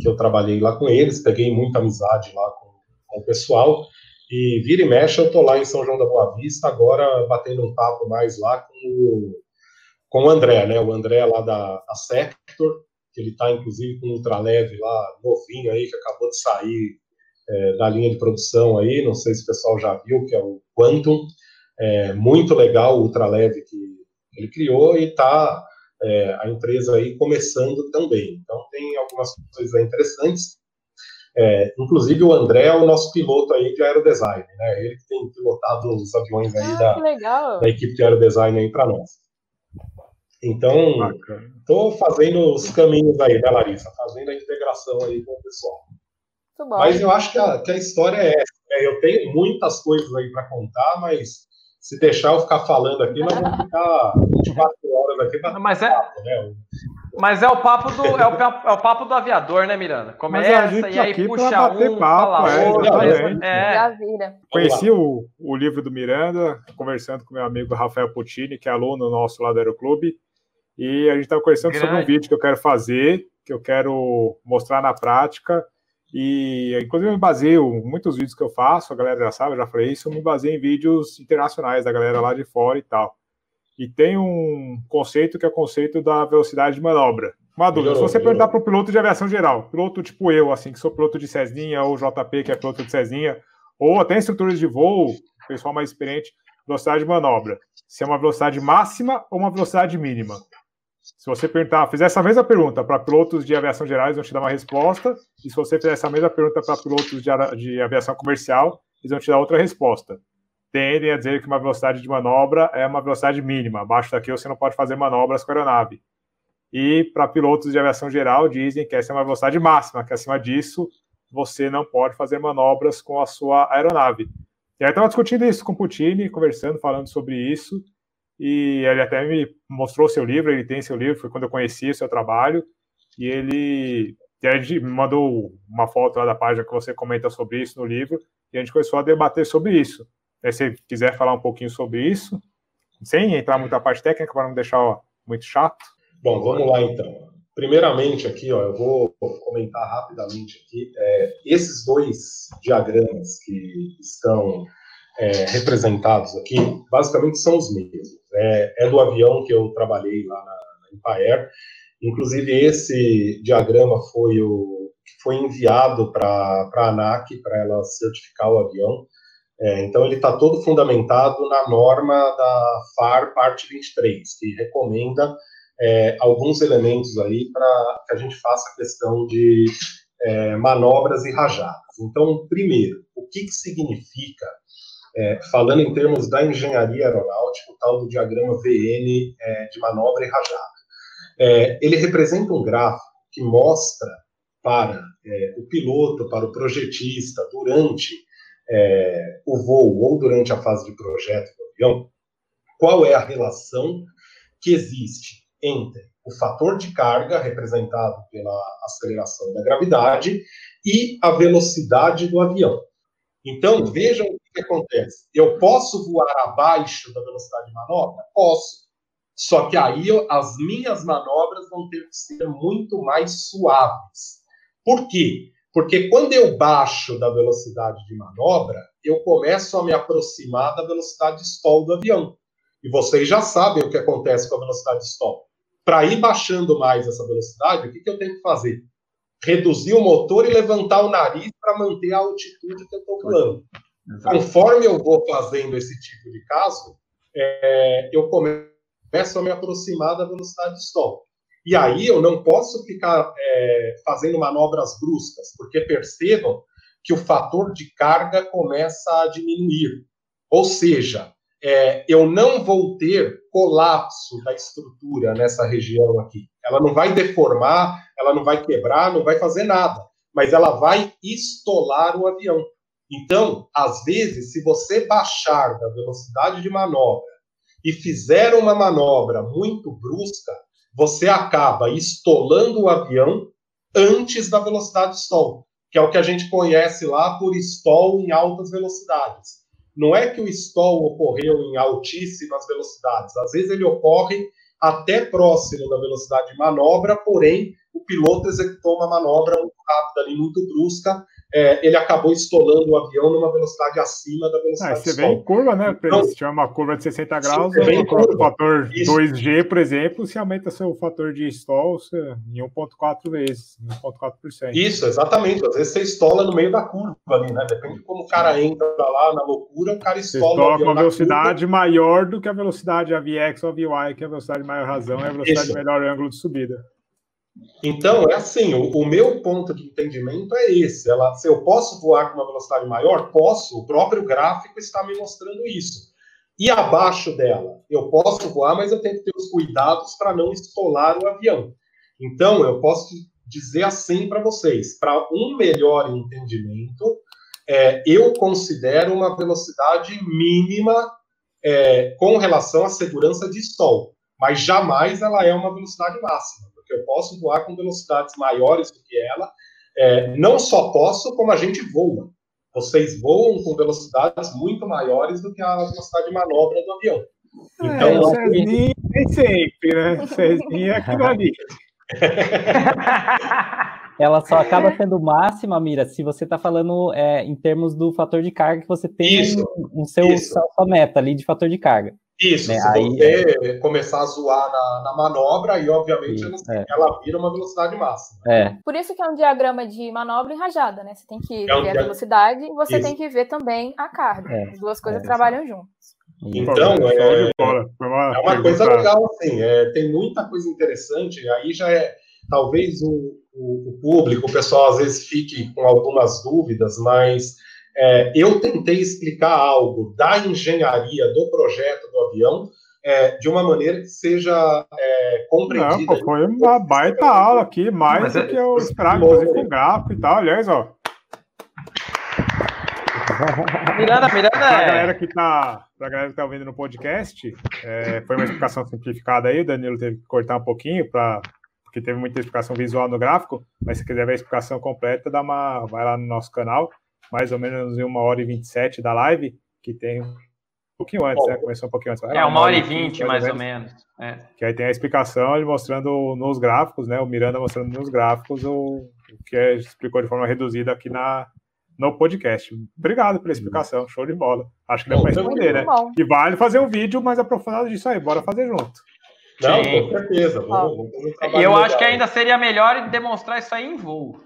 que eu trabalhei lá com eles, peguei muita amizade lá com, com o pessoal, e vira e mexe eu tô lá em São João da Boa Vista, agora batendo um papo mais lá com o, com o André, né, o André lá da, da Sector, que ele tá inclusive com um ultraleve lá, novinho aí, que acabou de sair é, da linha de produção aí, não sei se o pessoal já viu, que é o Quantum, é, muito legal o ultraleve que ele criou e tá é, a empresa aí começando também. Então, tem algumas coisas interessantes. É, inclusive, o André é o nosso piloto aí de aerodesign, né? Ele que tem pilotado os aviões aí ah, da, da, equipe de aerodesign aí para nós. Então, estou fazendo os caminhos aí, né, Larissa? Fazendo a integração aí com o pessoal. Mas eu acho que a, que a história é essa. Né? Eu tenho muitas coisas aí para contar, mas se deixar eu ficar falando aqui, nós vamos ficar 24 horas aqui para mas é papo, né? Mas é o papo do é o, é o papo do aviador, né, Miranda? Começa e aí puxa um, papo, fala é, outro. É. Conheci o, o livro do Miranda, conversando com meu amigo Rafael Puccini, que é aluno nosso lá do Aeroclube, e a gente estava conversando Grande. sobre um vídeo que eu quero fazer, que eu quero mostrar na prática, e, inclusive, eu me baseio, muitos vídeos que eu faço, a galera já sabe, eu já falei isso, eu me baseio em vídeos internacionais da galera lá de fora e tal. E tem um conceito que é o conceito da velocidade de manobra. Uma dúvida, se você perguntar para o piloto de aviação geral, piloto tipo eu, assim, que sou piloto de Cezinha, ou JP, que é piloto de Cezinha, ou até instrutores de voo, pessoal mais experiente, velocidade de manobra, se é uma velocidade máxima ou uma velocidade mínima. Se você perguntar, fizer essa mesma pergunta para pilotos de aviação gerais, vão te dar uma resposta. E se você fizer essa mesma pergunta para pilotos de, de, aviação comercial, eles vão te dar outra resposta. Tendem a dizer que uma velocidade de manobra é uma velocidade mínima. Abaixo daqui você não pode fazer manobras com a aeronave. E para pilotos de aviação geral, dizem que essa é uma velocidade máxima, que acima disso você não pode fazer manobras com a sua aeronave. E aí estava discutindo isso com o Puccini, conversando, falando sobre isso e ele até me mostrou seu livro, ele tem seu livro, foi quando eu conheci o seu trabalho, e ele, me mandou uma foto lá da página que você comenta sobre isso no livro, e a gente começou a debater sobre isso. Se você quiser falar um pouquinho sobre isso, sem entrar muito na parte técnica, para não deixar ó, muito chato. Bom, vamos lá então. Primeiramente aqui, ó, eu vou comentar rapidamente aqui, é, esses dois diagramas que estão é, representados aqui, basicamente são os mesmos. É, é, do avião que eu trabalhei lá na, na Impaer. Inclusive, esse diagrama foi o foi enviado para a ANAC para ela certificar o avião. É, então, ele está todo fundamentado na norma da FAR, parte 23, que recomenda é, alguns elementos aí para que a gente faça a questão de é, manobras e rajadas. Então, primeiro, o que, que significa, é, falando em termos da engenharia aeronáutica, o tal do diagrama VN é, de manobra e rajada? É, ele representa um gráfico que mostra para o piloto, para o projetista, durante é, o voo ou durante a fase de projeto do avião, qual é a relação que existe entre o fator de carga, representado pela aceleração da gravidade, e a velocidade do avião. Então, vejam que acontece. Eu posso voar abaixo da velocidade de manobra? Posso. Só que aí as minhas manobras vão ter que ser muito mais suaves. Por quê? Porque quando eu baixo da velocidade de manobra, eu começo a me aproximar da velocidade de stall do avião. E vocês já sabem o que acontece com a velocidade de stall. Para ir baixando mais essa velocidade, o que, que eu tenho que fazer? Reduzir o motor e levantar o nariz para manter a altitude que eu estou voando. Conforme eu vou fazendo esse tipo de caso, é, eu começo a me aproximar da velocidade de stall. E aí eu não posso ficar é, fazendo manobras bruscas, porque percebam que o fator de carga começa a diminuir. Ou seja, é, eu não vou ter colapso da estrutura nessa região aqui. Ela não vai deformar, ela não vai quebrar, não vai fazer nada, mas ela vai estolar o avião. Então, às vezes, se você baixar da velocidade de manobra e fizer uma manobra muito brusca, você acaba estolando o avião antes da velocidade de stall, que é o que a gente conhece lá por stall em altas velocidades. Não é que o stall ocorreu em altíssimas velocidades, às vezes ele ocorre até próximo da velocidade de manobra, porém o piloto executou uma manobra muito rápida ali, muito brusca, é, ele acabou estolando o avião numa velocidade acima da velocidade ah, Você vê em curva, né? Então, se tiver uma curva de 60 graus, o fator Isso. 2G, por exemplo, se aumenta seu fator de stall em 1,4 vezes, 1,4%. Isso, exatamente. Às vezes você estola no meio da curva ali, né? Depende de como o cara entra lá na loucura, o cara estola. Você estola com uma velocidade curva. maior do que a velocidade AVX ou AVY, que é a velocidade de maior razão, é a velocidade Isso. de melhor ângulo de subida. Então, é assim, o, o, meu ponto de entendimento é esse. Ela, se eu posso voar com uma velocidade maior, posso, o próprio gráfico está me mostrando isso. E abaixo dela, eu posso voar, mas eu tenho que ter os cuidados para não estolar o avião. Então, eu posso dizer assim para vocês, para um melhor entendimento, é, eu considero uma velocidade mínima é, com relação à segurança de stall, mas jamais ela é uma velocidade máxima porque eu posso voar com velocidades maiores do que ela. É, não só posso, como a gente voa. Vocês voam com velocidades muito maiores do que a velocidade de manobra do avião. É, então, é, nem, nem sempre, né? Cezinha é aquilo ali. Ela só acaba sendo máxima, Mira, se você está falando é, em termos do fator de carga que você tem isso, um, um seu, sua meta ali de fator de carga. Isso, né? se aí, você é... começar a zoar na, na manobra, aí obviamente isso, ela, é. ela, vira uma velocidade máxima. É. Por isso que é um diagrama de manobra e rajada, né? Você tem que é um ver dia... a velocidade e você isso. tem que ver também a carga. É. As duas coisas é, trabalham juntas. Então, é, é uma coisa legal, assim, tem muita coisa interessante, aí já é, talvez o, o, o público, o pessoal às vezes fique com algumas dúvidas, mas é, eu tentei explicar algo da engenharia do projeto do avião é, de uma maneira que seja é, compreendida. Não, pô, foi uma baita aula aqui, mais Mas do é, que eu esperava, inclusive com gráfico e tal. Aliás, ó. Miranda, Miranda. Pra é- galera que tá, pra galera que tá ouvindo no podcast, é, foi uma explicação simplificada aí. O Danilo teve que cortar um pouquinho para porque teve muita explicação visual no gráfico. Mas se quiser ver a explicação completa, dá uma, vai lá no nosso canal mais ou menos em uma hora e vinte e sete da live, que tem um pouquinho antes, né? Começou um pouquinho antes. É, uma hora e vinte, mais, ou menos. É. Que aí tem a explicação, ele mostrando nos gráficos, né? O Miranda mostrando nos gráficos o, o que é, explicou de forma reduzida aqui na, no podcast. Obrigado pela explicação, show de bola. Acho que deu para responder, né? Bom. E vale fazer um vídeo mais aprofundado disso aí, bora fazer junto. Não, Sim. com certeza. Vamos, vamos eu acho que ainda seria melhor demonstrar isso aí em voo.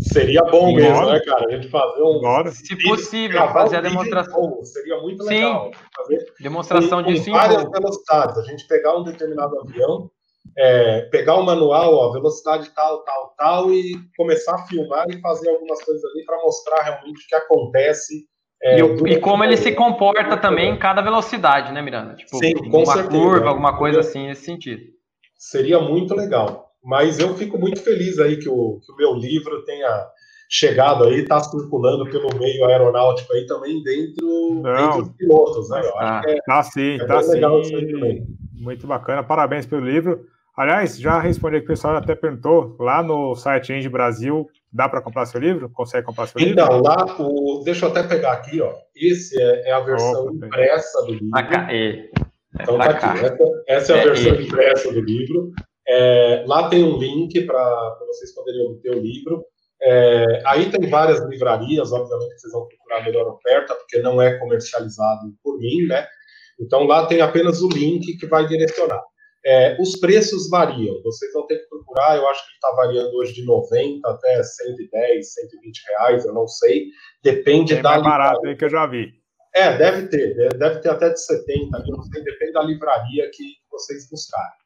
Seria bom Bora. mesmo, né, cara? A gente fazer um. Bora. Se possível, fazer a demonstração. Seria muito legal. Sim. Fazer demonstração com, de com várias velocidades. A gente pegar um determinado avião, é, pegar o manual, ó, velocidade tal, tal, tal, e começar a filmar e fazer algumas coisas ali para mostrar realmente o que acontece. É, e, e, como ele se comporta também em cada velocidade, né, Miranda? Tipo, Sim, com uma certeza. curva, alguma coisa assim nesse sentido. Seria muito legal. Mas eu fico muito feliz aí que o, que o meu livro tenha chegado aí, está circulando pelo meio aeronáutico aí também dentro, dentro dos pilotos, né? Que é, tá sim, é tá sim. Muito bacana, parabéns pelo livro. Aliás, já respondi que o pessoal até perguntou, lá no site Enge Brasil, dá para comprar seu livro? Consegue comprar seu então, livro? Então, lá, o, deixa eu até pegar aqui, ó. Esse é, é a versão Opa, impressa do livro. É. Então tá aqui. Essa, essa é a versão impressa do livro. É, lá tem um link para vocês poderem obter o livro. É, aí tem várias livrarias, obviamente vocês vão procurar melhor oferta, porque não é comercializado por mim, né? Então lá tem apenas o link que vai direcionar. É, os preços variam, vocês vão ter que procurar, eu acho que está variando hoje de 90 até 110, 120 reais, eu não sei, depende tem da. mais barato aí que eu já vi. É, deve ter, deve ter até de 70, não sei, depende da livraria que vocês buscarem.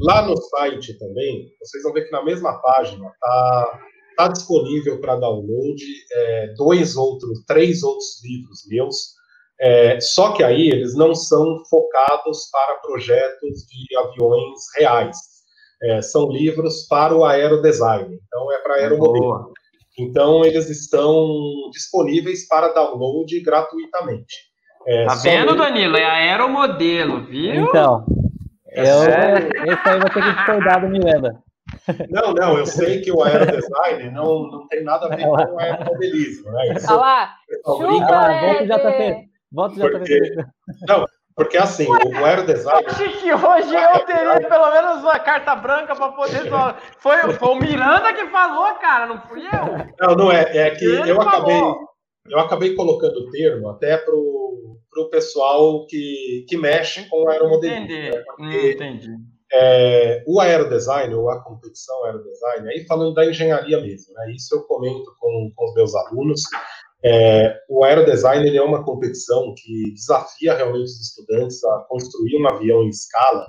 Lá no site também, vocês vão ver que na mesma página está tá disponível para download é, dois outros, três outros livros meus, é, só que aí eles não são focados para projetos de aviões reais. É, são livros para o aerodesign, então é para aeromodelo. Então, eles estão disponíveis para download gratuitamente. É, tá vendo, Danilo? É aeromodelo, viu? Então, eu, é. esse aí vai ter que discordar do Miranda. Não, não, eu sei que o aerodesign não, não tem nada a ver com o aeromodelismo. Né? Isso, Olha lá, chupa, volta o JP. Volta o JP. Não, porque assim, o aerodesign. Eu achei que hoje eu teria pelo menos uma carta branca para poder. Foi, foi o Miranda que falou, cara, não fui eu. Não, não é. É que Ele eu acabei, eu acabei colocando o termo até para o pessoal que, que mexe com o aeromodelismo. Entendi. Né? Porque, entendi. É, o aerodesign, ou a competição aerodesign, aí falando da engenharia mesmo, né? Isso eu comento com, com os meus alunos. É, o aerodesign ele é uma competição que desafia realmente os estudantes a construir um avião em escala,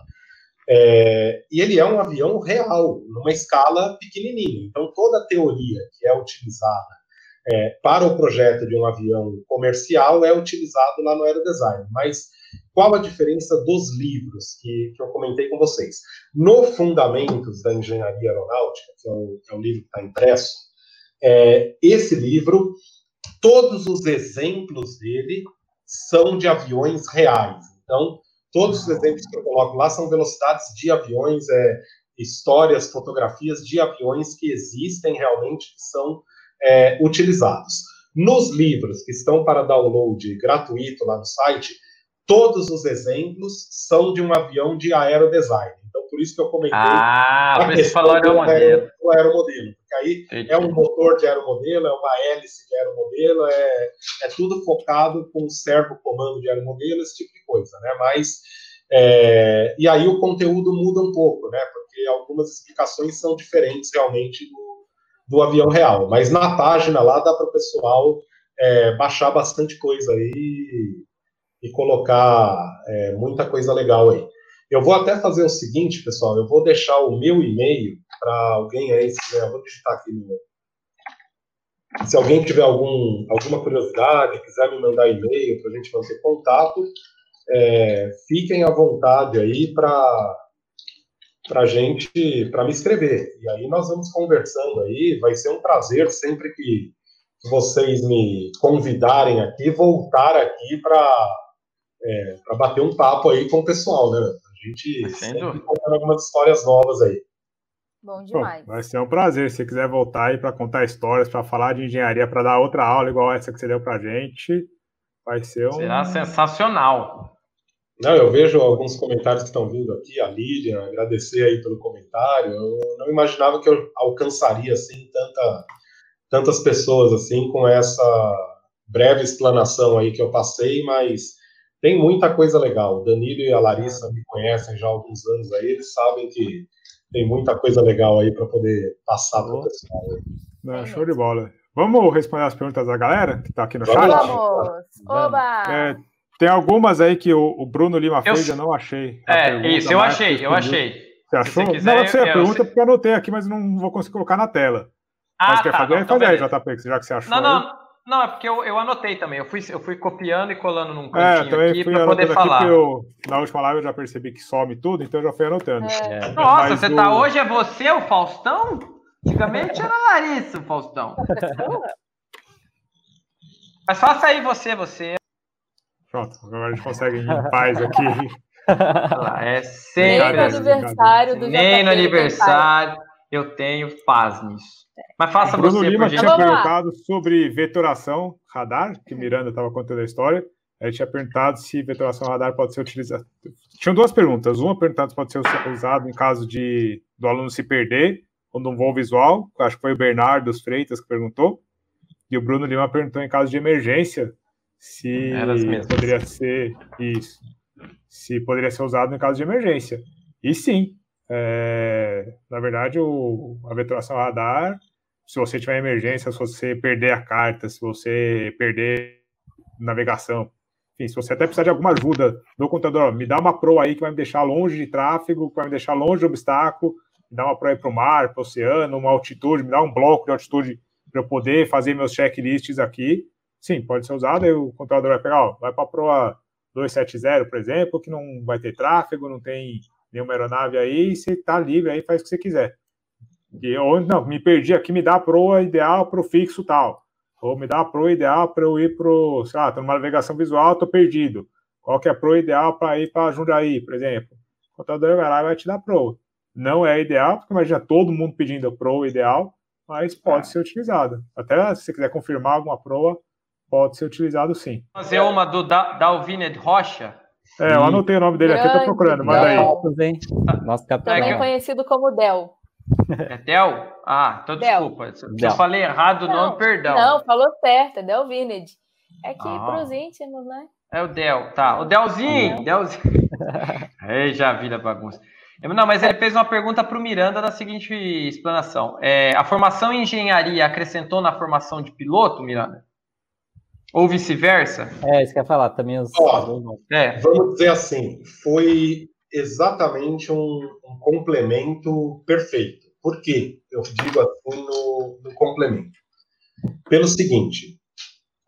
é, e ele é um avião real, numa escala pequenininha. Então, toda a teoria que é utilizada é, para o projeto de um avião comercial é utilizado lá no aerodesign. Mas qual a diferença dos livros que, que eu comentei com vocês? No Fundamentos da Engenharia Aeronáutica, que é o, é o livro que está impresso, é, esse livro todos os exemplos dele são de aviões reais. Então, todos os exemplos que eu coloco lá são velocidades de aviões, é, histórias, fotografias de aviões que existem realmente, que são é, utilizados. Nos livros que estão para download gratuito lá no site, todos os exemplos são de um avião de aerodesign. Então, por isso que eu comentei. Ah, a questão falou do, aeromodelo. do aeromodelo. Porque aí Entendi. é um motor de aeromodelo, é uma hélice de aeromodelo, é, é tudo focado com servo comando de aeromodelo, esse tipo de coisa, né? Mas. É, e aí o conteúdo muda um pouco, né? Porque algumas explicações são diferentes realmente do, do avião real. Mas na página lá dá para o pessoal é, baixar bastante coisa aí e, colocar é, muita coisa legal aí. Eu vou até fazer o seguinte, pessoal, eu vou deixar o meu e-mail para alguém aí, se quiser, eu vou digitar aqui no. Se alguém tiver algum, alguma curiosidade, quiser me mandar e-mail para a gente manter contato, é, fiquem à vontade aí para para gente, para me escrever. E aí nós vamos conversando aí, vai ser um prazer sempre que vocês me convidarem aqui, voltar aqui para é, para bater um papo aí com o pessoal, né? A gente tá sempre contando algumas histórias novas aí. Bom demais. vai ser um prazer. Se você quiser voltar aí para contar histórias, para falar de engenharia, para dar outra aula igual essa que você deu para gente, vai ser um. Será sensacional. Não, eu vejo alguns comentários que estão vindo aqui, a Lilian, agradecer aí pelo comentário. Eu não imaginava que eu alcançaria assim tanta, tantas pessoas assim com essa breve explanação aí que eu passei, mas tem muita coisa legal. O Danilo e a Larissa me conhecem já há alguns anos aí, eles sabem que tem muita coisa legal aí para poder passar para o pessoal. Não, show de bola. Vamos responder as perguntas da galera que está aqui no Vamos. chat? Vamos! Oba! É, tem algumas aí que o, o Bruno Lima eu, fez, eu não achei. É, pergunta, isso, eu achei, eu achei. Você achou? Se quiser, não, eu sei a pergunta porque eu anotei aqui, mas não vou conseguir colocar na tela. Ah, mas quer tá, fazer? Não, então fazer aí, JP, já que você achou. Não, não, aí. não, é porque eu, eu anotei também. Eu fui, eu fui copiando e colando num é, cantinho é, aqui para poder falar. Eu, na última live eu já percebi que some tudo, então eu já fui anotando. É. Nossa, mas você o... tá hoje, é você o Faustão? Antigamente era Larissa o Faustão. mas faça aí você, você. Pronto, agora a gente consegue ir em paz aqui. É sempre. Nem no aniversário do Nem no aniversário eu tenho paz nisso. Mas faça Bruno você, Lima tinha perguntado sobre vetoração radar, que Miranda estava contando a história. Ele tinha perguntado se vetoração radar pode ser utilizada. Tinham duas perguntas. Uma perguntando se pode ser usado em caso de do aluno se perder ou num voo visual. Acho que foi o Bernardo dos Freitas que perguntou. E o Bruno Lima perguntou em caso de emergência se poderia ser isso. Se poderia ser usado em caso de emergência. E sim, é, na verdade, o, a veturação radar, se você tiver emergência, se você perder a carta, se você perder navegação, enfim, se você até precisar de alguma ajuda do computador, me dá uma pro aí que vai me deixar longe de tráfego, que vai me deixar longe de obstáculo, me dá uma pro aí para o mar, para o oceano, uma altitude, me dá um bloco de altitude para eu poder fazer meus checklists aqui. Sim, pode ser usado, aí o computador vai pegar, ó, vai para a proa 270, por exemplo, que não vai ter tráfego, não tem nenhuma aeronave aí, você está livre aí, faz o que você quiser. E, ou não, me perdi aqui, me dá a proa ideal para o fixo tal. Ou me dá a proa ideal para eu ir para o, sei lá, estou numa navegação visual, estou perdido. Qual que é a proa ideal para ir para Jundiaí, por exemplo? O contador vai lá e vai te dar a proa. Não é ideal, porque imagina todo mundo pedindo a proa ideal, mas pode é. ser utilizado. Até se você quiser confirmar alguma proa, pode ser utilizado sim. Fazer uma do Dalvine Rocha, é, eu anotei o nome dele aqui, tô procurando, mas aí. Nosso Também é conhecido como Del. É Del? Ah, então desculpa. Se eu falei errado o nome, perdão. Não, falou certo, é Del Vined. É que ah. pros íntimos, né? É o Del, tá. O Delzinho, Delzinho. Ei, já vi a bagunça. Não, mas ele fez uma pergunta para o Miranda na seguinte explanação. É, a formação em engenharia acrescentou na formação de piloto, Miranda? Ou vice-versa? É, isso que eu ia falar também. Os... Ó, é. Vamos dizer assim, foi exatamente um, um, complemento perfeito. Por quê? Eu digo assim no, no complemento. Pelo seguinte,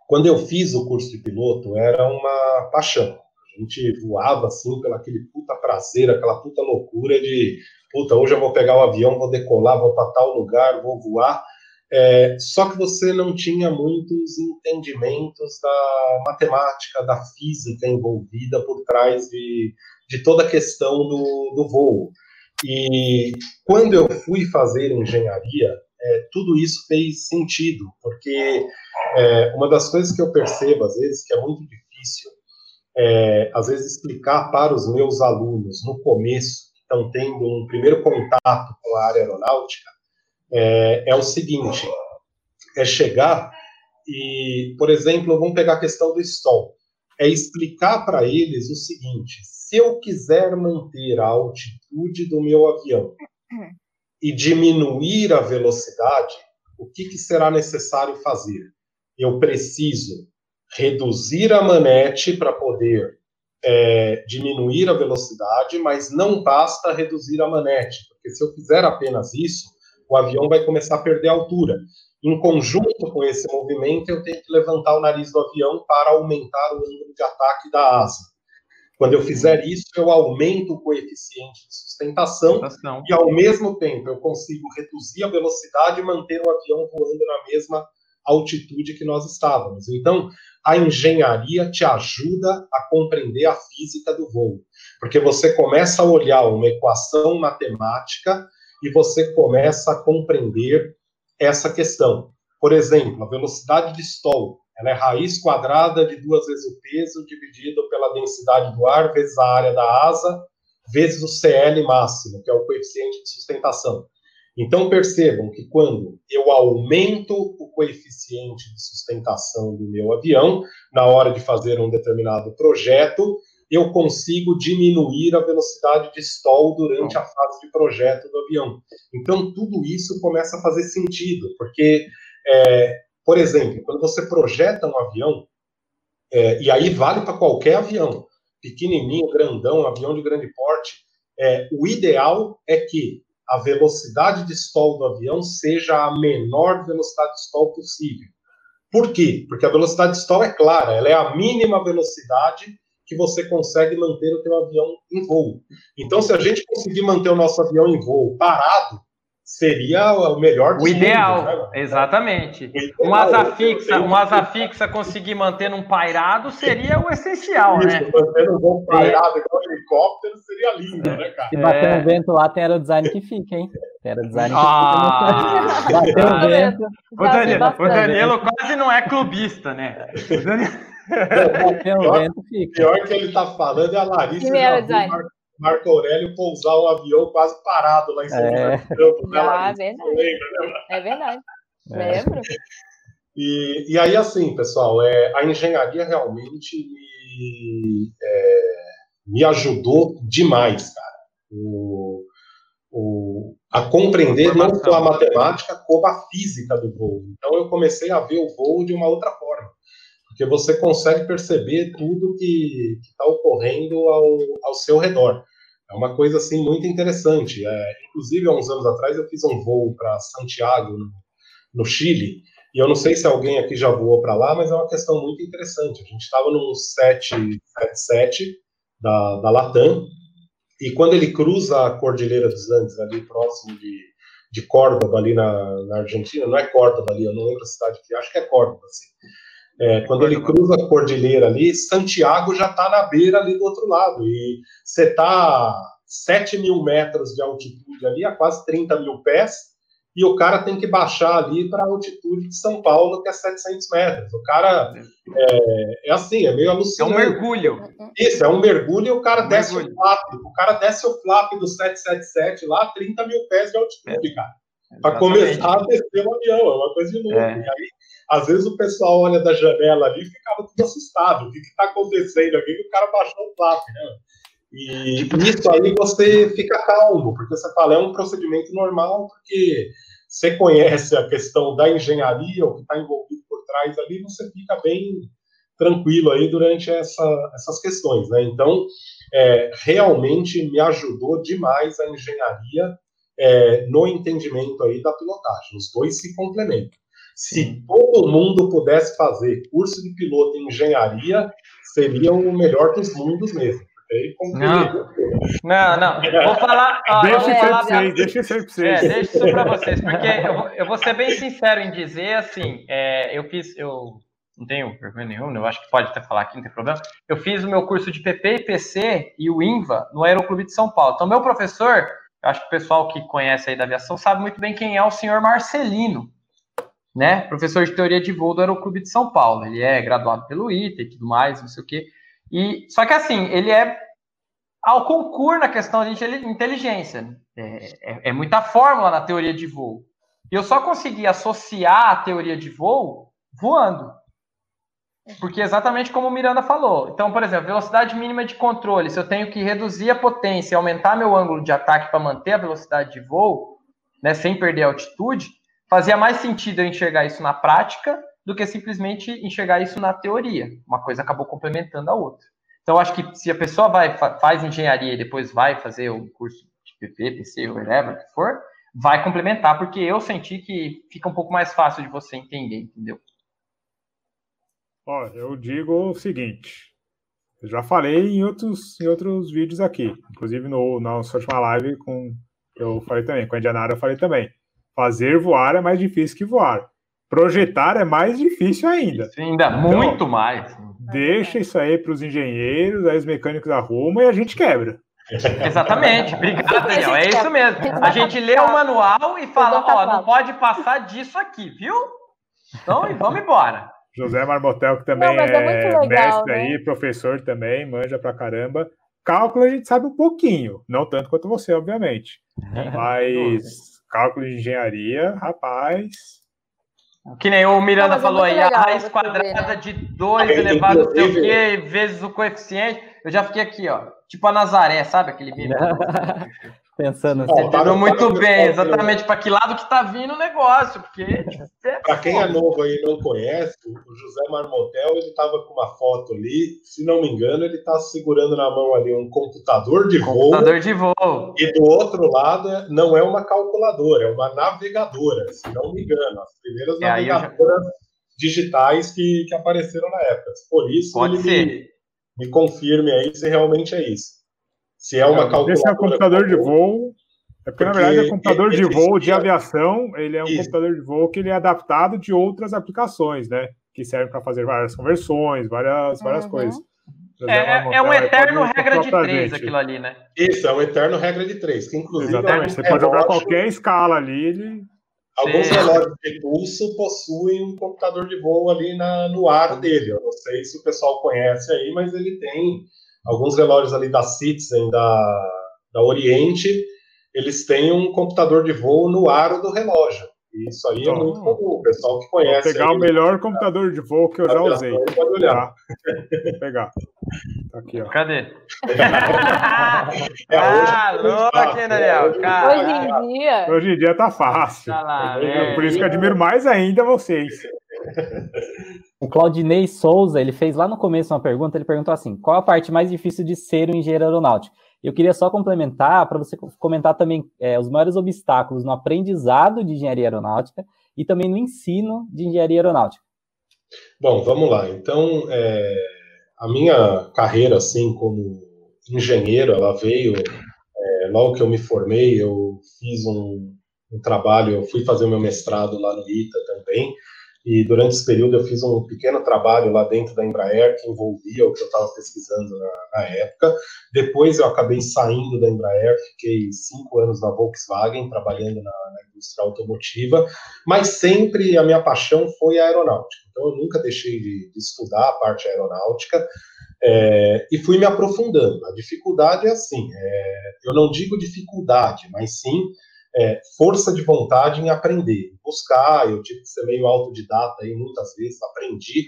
quando eu fiz o curso de piloto, era uma paixão. A gente voava assim pelo aquele puta prazer, aquela puta loucura de puta, hoje eu vou pegar o avião, vou decolar, vou para tal lugar, vou voar. É, só que você não tinha muitos entendimentos da matemática, da física envolvida por trás de, de toda a questão do, do voo. E quando eu fui fazer engenharia, é, tudo isso fez sentido, porque é, uma das coisas que eu percebo, às vezes, que é muito difícil, é, às vezes, explicar para os meus alunos no começo, que estão tendo um primeiro contato com a área aeronáutica, é, é o seguinte: é chegar e, por exemplo, vamos pegar a questão do stall. É explicar para eles o seguinte: se eu quiser manter a altitude do meu avião e diminuir a velocidade, o que, que será necessário fazer? Eu preciso reduzir a manete para poder é, diminuir a velocidade, mas não basta reduzir a manete, porque se eu fizer apenas isso, o avião vai começar a perder altura. Em conjunto com esse movimento, eu tenho que levantar o nariz do avião para aumentar o ângulo de ataque da asa. Quando eu fizer isso, eu aumento o coeficiente de sustentação, sustentação. e, ao mesmo tempo, eu consigo reduzir a velocidade e manter o avião voando na mesma altitude que nós estávamos. Então, a engenharia te ajuda a compreender a física do voo, porque você começa a olhar uma equação matemática e você começa a compreender essa questão. Por exemplo, a velocidade de stall, ela é raiz quadrada de duas vezes o peso dividido pela densidade do ar vezes a área da asa vezes o CL máximo, que é o coeficiente de sustentação. Então percebam que quando eu aumento o coeficiente de sustentação do meu avião, na hora de fazer um determinado projeto, eu consigo diminuir a velocidade de stall durante a fase de projeto do avião. Então, tudo isso começa a fazer sentido, porque, é, por exemplo, quando você projeta um avião, é, e aí vale para qualquer avião, pequenininho, grandão, avião de grande porte, é, o ideal é que a velocidade de stall do avião seja a menor velocidade de stall possível. Por quê? Porque a velocidade de stall é clara, ela é a mínima velocidade que você consegue manter o teu avião em voo. Então, se a gente conseguir manter o nosso avião em voo parado, seria o melhor O ideal, mundos, né? exatamente. Ideal, um asa fixa, um asa fixa conseguir manter um pairado seria o essencial, Isso, né? Manter um bom pairado é. igual um helicóptero seria lindo, né, cara? Se bater é. um vento lá, tem aerodesign que fica, hein? Tem aerodesign que ah. fica. Bater um vento. O Danilo, o Danilo quase não é clubista, né? O Danilo... pior, pior que ele tá falando é a Larissa Marco, Marco Aurélio pousar um avião quase parado lá em cima é. do né, ah, verdade. Lembra, né? É verdade. É. Lembro. E, e aí, assim, pessoal, é, a engenharia realmente me, é, me ajudou demais, cara. O, o, a compreender não só a matemática, como a física do voo. Então, eu comecei a ver o voo de uma outra forma porque você consegue perceber tudo que está ocorrendo ao, ao seu redor. É uma coisa assim muito interessante. É, inclusive, há uns anos atrás, eu fiz um voo para Santiago, no, no, Chile, e eu não sei se alguém aqui já voou para lá, mas é uma questão muito interessante. A gente estava no 777 da, da Latam, e quando ele cruza a Cordilheira dos Andes, ali próximo de, de Córdoba, ali na, na Argentina, não é Córdoba ali, eu não lembro a cidade que acho que é Córdoba, assim. É, quando ele cruza a cordilheira ali, Santiago já está na beira ali do outro lado. E você está 7 mil metros de altitude ali, a quase 30 mil pés, e o cara tem que baixar ali para a altitude de São Paulo, que é 700 metros. O cara é, é assim, é meio alucinante. É um mergulho. Isso, é um mergulho e o cara um desce mergulho. o flap. O cara desce o flap do 777 lá, 30 mil pés de altitude, é. cara. Para começar a descer o avião, é uma coisa de louco. É. E aí às vezes o pessoal olha da janela ali e ficava tudo assustado. O que está acontecendo aqui? Que o cara baixou o flap, né? E isso aí você fica calmo, porque você fala, é um procedimento normal, porque você conhece a questão da engenharia, o que está envolvido por trás ali, você fica bem tranquilo aí durante essa, essas questões, né? Então, é, realmente me ajudou demais a engenharia é, no entendimento aí da pilotagem. Os dois se complementam. Se todo mundo pudesse fazer curso de piloto em engenharia, seria o melhor dos mundos mesmo. Não, não, não. Vou falar. Ó, deixa, isso falar pra... deixa isso aí pra vocês. É, deixa isso para vocês, porque eu vou, eu vou, ser bem sincero em dizer assim: é, eu fiz. Eu não tenho vergonha nenhuma, eu acho que pode até falar aqui, não tem problema. Eu fiz o meu curso de PP, PC e o INVA no Aeroclube de São Paulo. Então, meu professor, acho que o pessoal que conhece aí da aviação sabe muito bem quem é o senhor Marcelino né? Professor de teoria de voo do Aeroclube de São Paulo. Ele é graduado pelo ITA e tudo mais, não sei o quê. E, só que assim, ele é ao concurso na questão de inteligência. É, é, é, muita fórmula na teoria de voo. E eu só consegui associar a teoria de voo voando. Porque exatamente como o Miranda falou. Então, por exemplo, velocidade mínima de controle. Se eu tenho que reduzir a potência e aumentar meu ângulo de ataque para manter a velocidade de voo, né, sem perder a altitude, fazia mais sentido eu enxergar isso na prática do que simplesmente enxergar isso na teoria. Uma coisa acabou complementando a outra. Então, acho que se a pessoa vai faz engenharia e depois vai fazer o curso de PP, PC, whatever, que for, vai complementar, porque eu senti que fica um pouco mais fácil de você entender, entendeu? Ó, eu digo o seguinte, eu já falei em outros, em outros vídeos aqui, inclusive no, na última live com eu falei também, com a Indianara eu falei também. Fazer voar é mais difícil que voar. Projetar é mais difícil ainda. ainda, então, muito mais. Deixa isso aí para os engenheiros, aí os mecânicos arrumam e a gente quebra. Exatamente. Obrigado, Daniel. É isso mesmo. A gente lê o manual e fala, ó, não pode passar disso aqui, viu? Então, vamos embora. José Marmotel, que também não, é, é legal, mestre né? aí, professor também, manja pra caramba. Cálculo a gente sabe um pouquinho, não tanto quanto você, obviamente. Mas cálculo de engenharia, rapaz. Que nem o Miranda não, falou é aí, legal, a raiz quadrada ver, né? de 2 elevado não sei o quê, vezes o coeficiente. eu já fiquei aqui, ó. Tipo a Nazaré, sabe aquele vídeo? Pensando assim. Você entendeu muito bem, exatamente para que lado que tá vindo o negócio, porque... É para quem é novo aí e não conhece, o José Marmotel, ele tava com uma foto ali, se não me engano, ele tá segurando na mão ali um computador de voo. Computador de voo. E do outro lado, não é uma calculadora, é uma navegadora, se não me engano. As primeiras é, navegadoras já... digitais que, que apareceram na época. Por isso, Pode ele ser. Me, me confirme aí se realmente é isso. Se é uma calculadora. Esse é um computador de voo. É porque, porque, na verdade, é computador de voo de aviação, ele é um isso. computador de voo que ele é adaptado de outras aplicações, né? Que servem para fazer várias conversões, várias, várias uhum. coisas. É, é, um eterno regra de três aquilo ali, né? Isso, é um eterno regra de três, que inclusive. Exatamente, é um você relógio, pode jogar qualquer escala ali. Ele... Alguns Sim. relógios de pulso possuem um computador de voo ali na, no ar dele. Eu não sei se o pessoal conhece aí, mas ele tem alguns relógios ali da Citizen, da, da Oriente, eles têm um computador de voo no aro do relógio. Isso aí é muito comum. O pessoal que conhece. Vou pegar aí, o melhor tá, computador de voo que eu já usei. Pode olhar. Tá. Vou pegar. Tá aqui, ó. Cadê? é, ah, louco, hein, Daniel? Hoje em dia. Hoje em dia tá fácil. Tá lá, é, Por isso que eu admiro mais ainda vocês. O Claudinei Souza, ele fez lá no começo uma pergunta, ele perguntou assim, qual a parte mais difícil de ser um engenheiro aeronáutico? Eu queria só complementar, para você comentar também é, os maiores obstáculos no aprendizado de engenharia aeronáutica e também no ensino de engenharia aeronáutica. Bom, vamos lá. Então, é, a minha carreira, assim, como engenheiro, ela veio, é, logo que eu me formei, eu fiz um, um trabalho, eu fui fazer meu mestrado lá no ITA também, e durante esse período eu fiz um pequeno trabalho lá dentro da Embraer que envolvia o que eu estava pesquisando na, na, época. Depois eu acabei saindo da Embraer, fiquei cinco anos na Volkswagen trabalhando na, na indústria automotiva, mas sempre a minha paixão foi a aeronáutica. Então eu nunca deixei de, de estudar a parte aeronáutica é, e fui me aprofundando. A dificuldade é assim, é, eu não digo dificuldade, mas sim é, força de vontade em aprender, buscar. Eu tive que ser meio autodidata aí muitas vezes, aprendi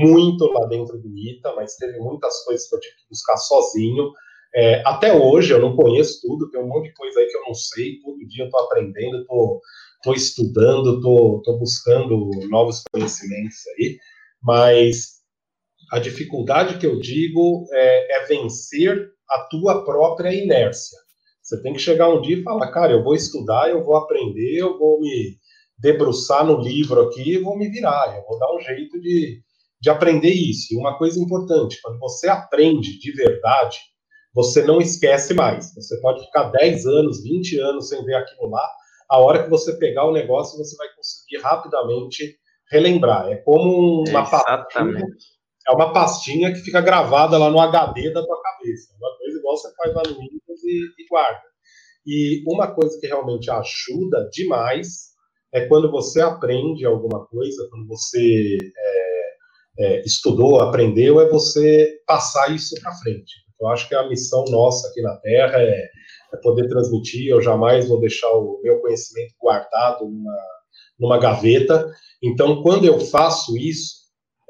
muito lá dentro do ITA, mas teve muitas coisas que eu tive que buscar sozinho. É, até hoje eu não conheço tudo, tem um monte de coisa aí que eu não sei. Todo dia eu estou aprendendo, estou estudando, estou buscando novos conhecimentos aí, mas a dificuldade que eu digo é, é vencer a tua própria inércia. Você tem que chegar um dia e falar, cara, eu vou estudar, eu vou aprender, eu vou me debruçar no livro aqui e vou me virar, eu vou dar um jeito de, de aprender isso. E uma coisa importante, quando você aprende de verdade, você não esquece mais. Você pode ficar 10 anos, 20 anos sem ver aquilo lá, a hora que você pegar o negócio, você vai conseguir rapidamente relembrar. É como uma pastinha, é uma pastinha que fica gravada lá no HD da tua cabeça. Uma coisa igual você faz lá no Windows e, e guarda. E uma coisa que realmente ajuda demais é quando você aprende alguma coisa, quando você é, é, estudou, aprendeu, é você passar isso para frente. Eu acho que a missão nossa aqui na Terra é, é, poder transmitir. Eu jamais vou deixar o meu conhecimento guardado numa, numa gaveta. Então, quando eu faço isso,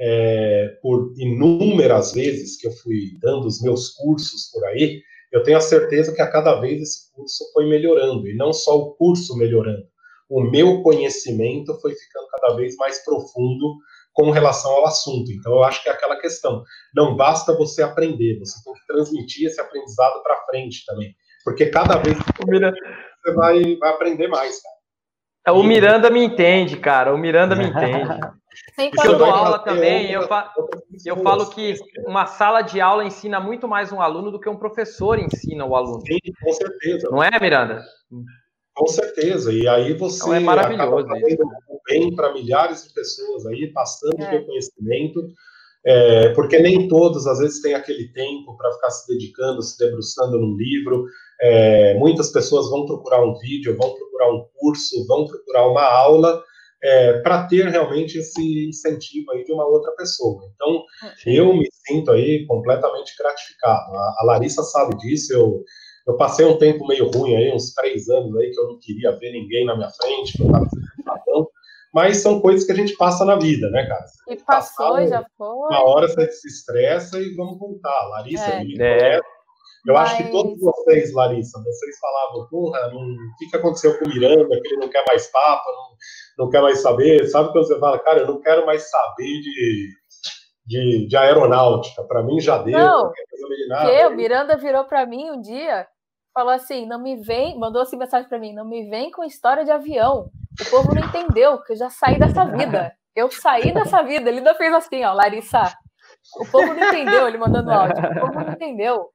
é, por inúmeras vezes que eu fui dando os meus cursos por aí, eu tenho a certeza que a cada vez esse curso foi melhorando, e não só o curso melhorando, o meu conhecimento foi ficando cada vez mais profundo com relação ao assunto. Então, eu acho que é aquela questão. Não basta você aprender, você tem que transmitir esse aprendizado para frente também. Porque cada vez que você vai, vai aprender mais, cara. O Miranda me entende, cara. O Miranda me entende. Porque eu dou aula também, eu, fa eu falo que uma sala de aula ensina muito mais um aluno do que um professor ensina o aluno. Sim, com certeza. Não é, Miranda? Com certeza. E aí você então é maravilhoso bem para milhares de pessoas aí, passando o é. seu conhecimento, é, porque nem todos, às vezes, têm aquele tempo para ficar se dedicando, se debruçando num livro. É, muitas pessoas vão procurar um vídeo, vão procurar um curso, vão procurar uma aula, é, para ter realmente esse incentivo aí de uma outra pessoa. Então, Sim. eu me sinto aí completamente gratificado. A, a, Larissa sabe disso, eu, eu passei um tempo meio ruim aí, uns três anos aí, que eu não queria ver ninguém na minha frente, que eu estava mas são coisas que a gente passa na vida, né, cara? E passou, já foi. Uma hora você se estressa e vamos voltar. Larissa, é. me é. Eu mas... acho que todos vocês, Larissa, vocês falavam, porra, o que, que aconteceu com o Miranda, que ele não quer mais papo, não, não quer mais saber. Sabe quando você fala, cara, eu não quero mais saber de, de, de aeronáutica, para mim já deu. Não, não que o Miranda virou para mim um dia, falou assim, não me vem, mandou assim mensagem para mim, não me vem com história de avião. O povo não entendeu, que eu já saí dessa vida. Eu saí dessa vida. Ele ainda fez assim, ó, Larissa. O povo não entendeu, ele mandando áudio. O povo não entendeu.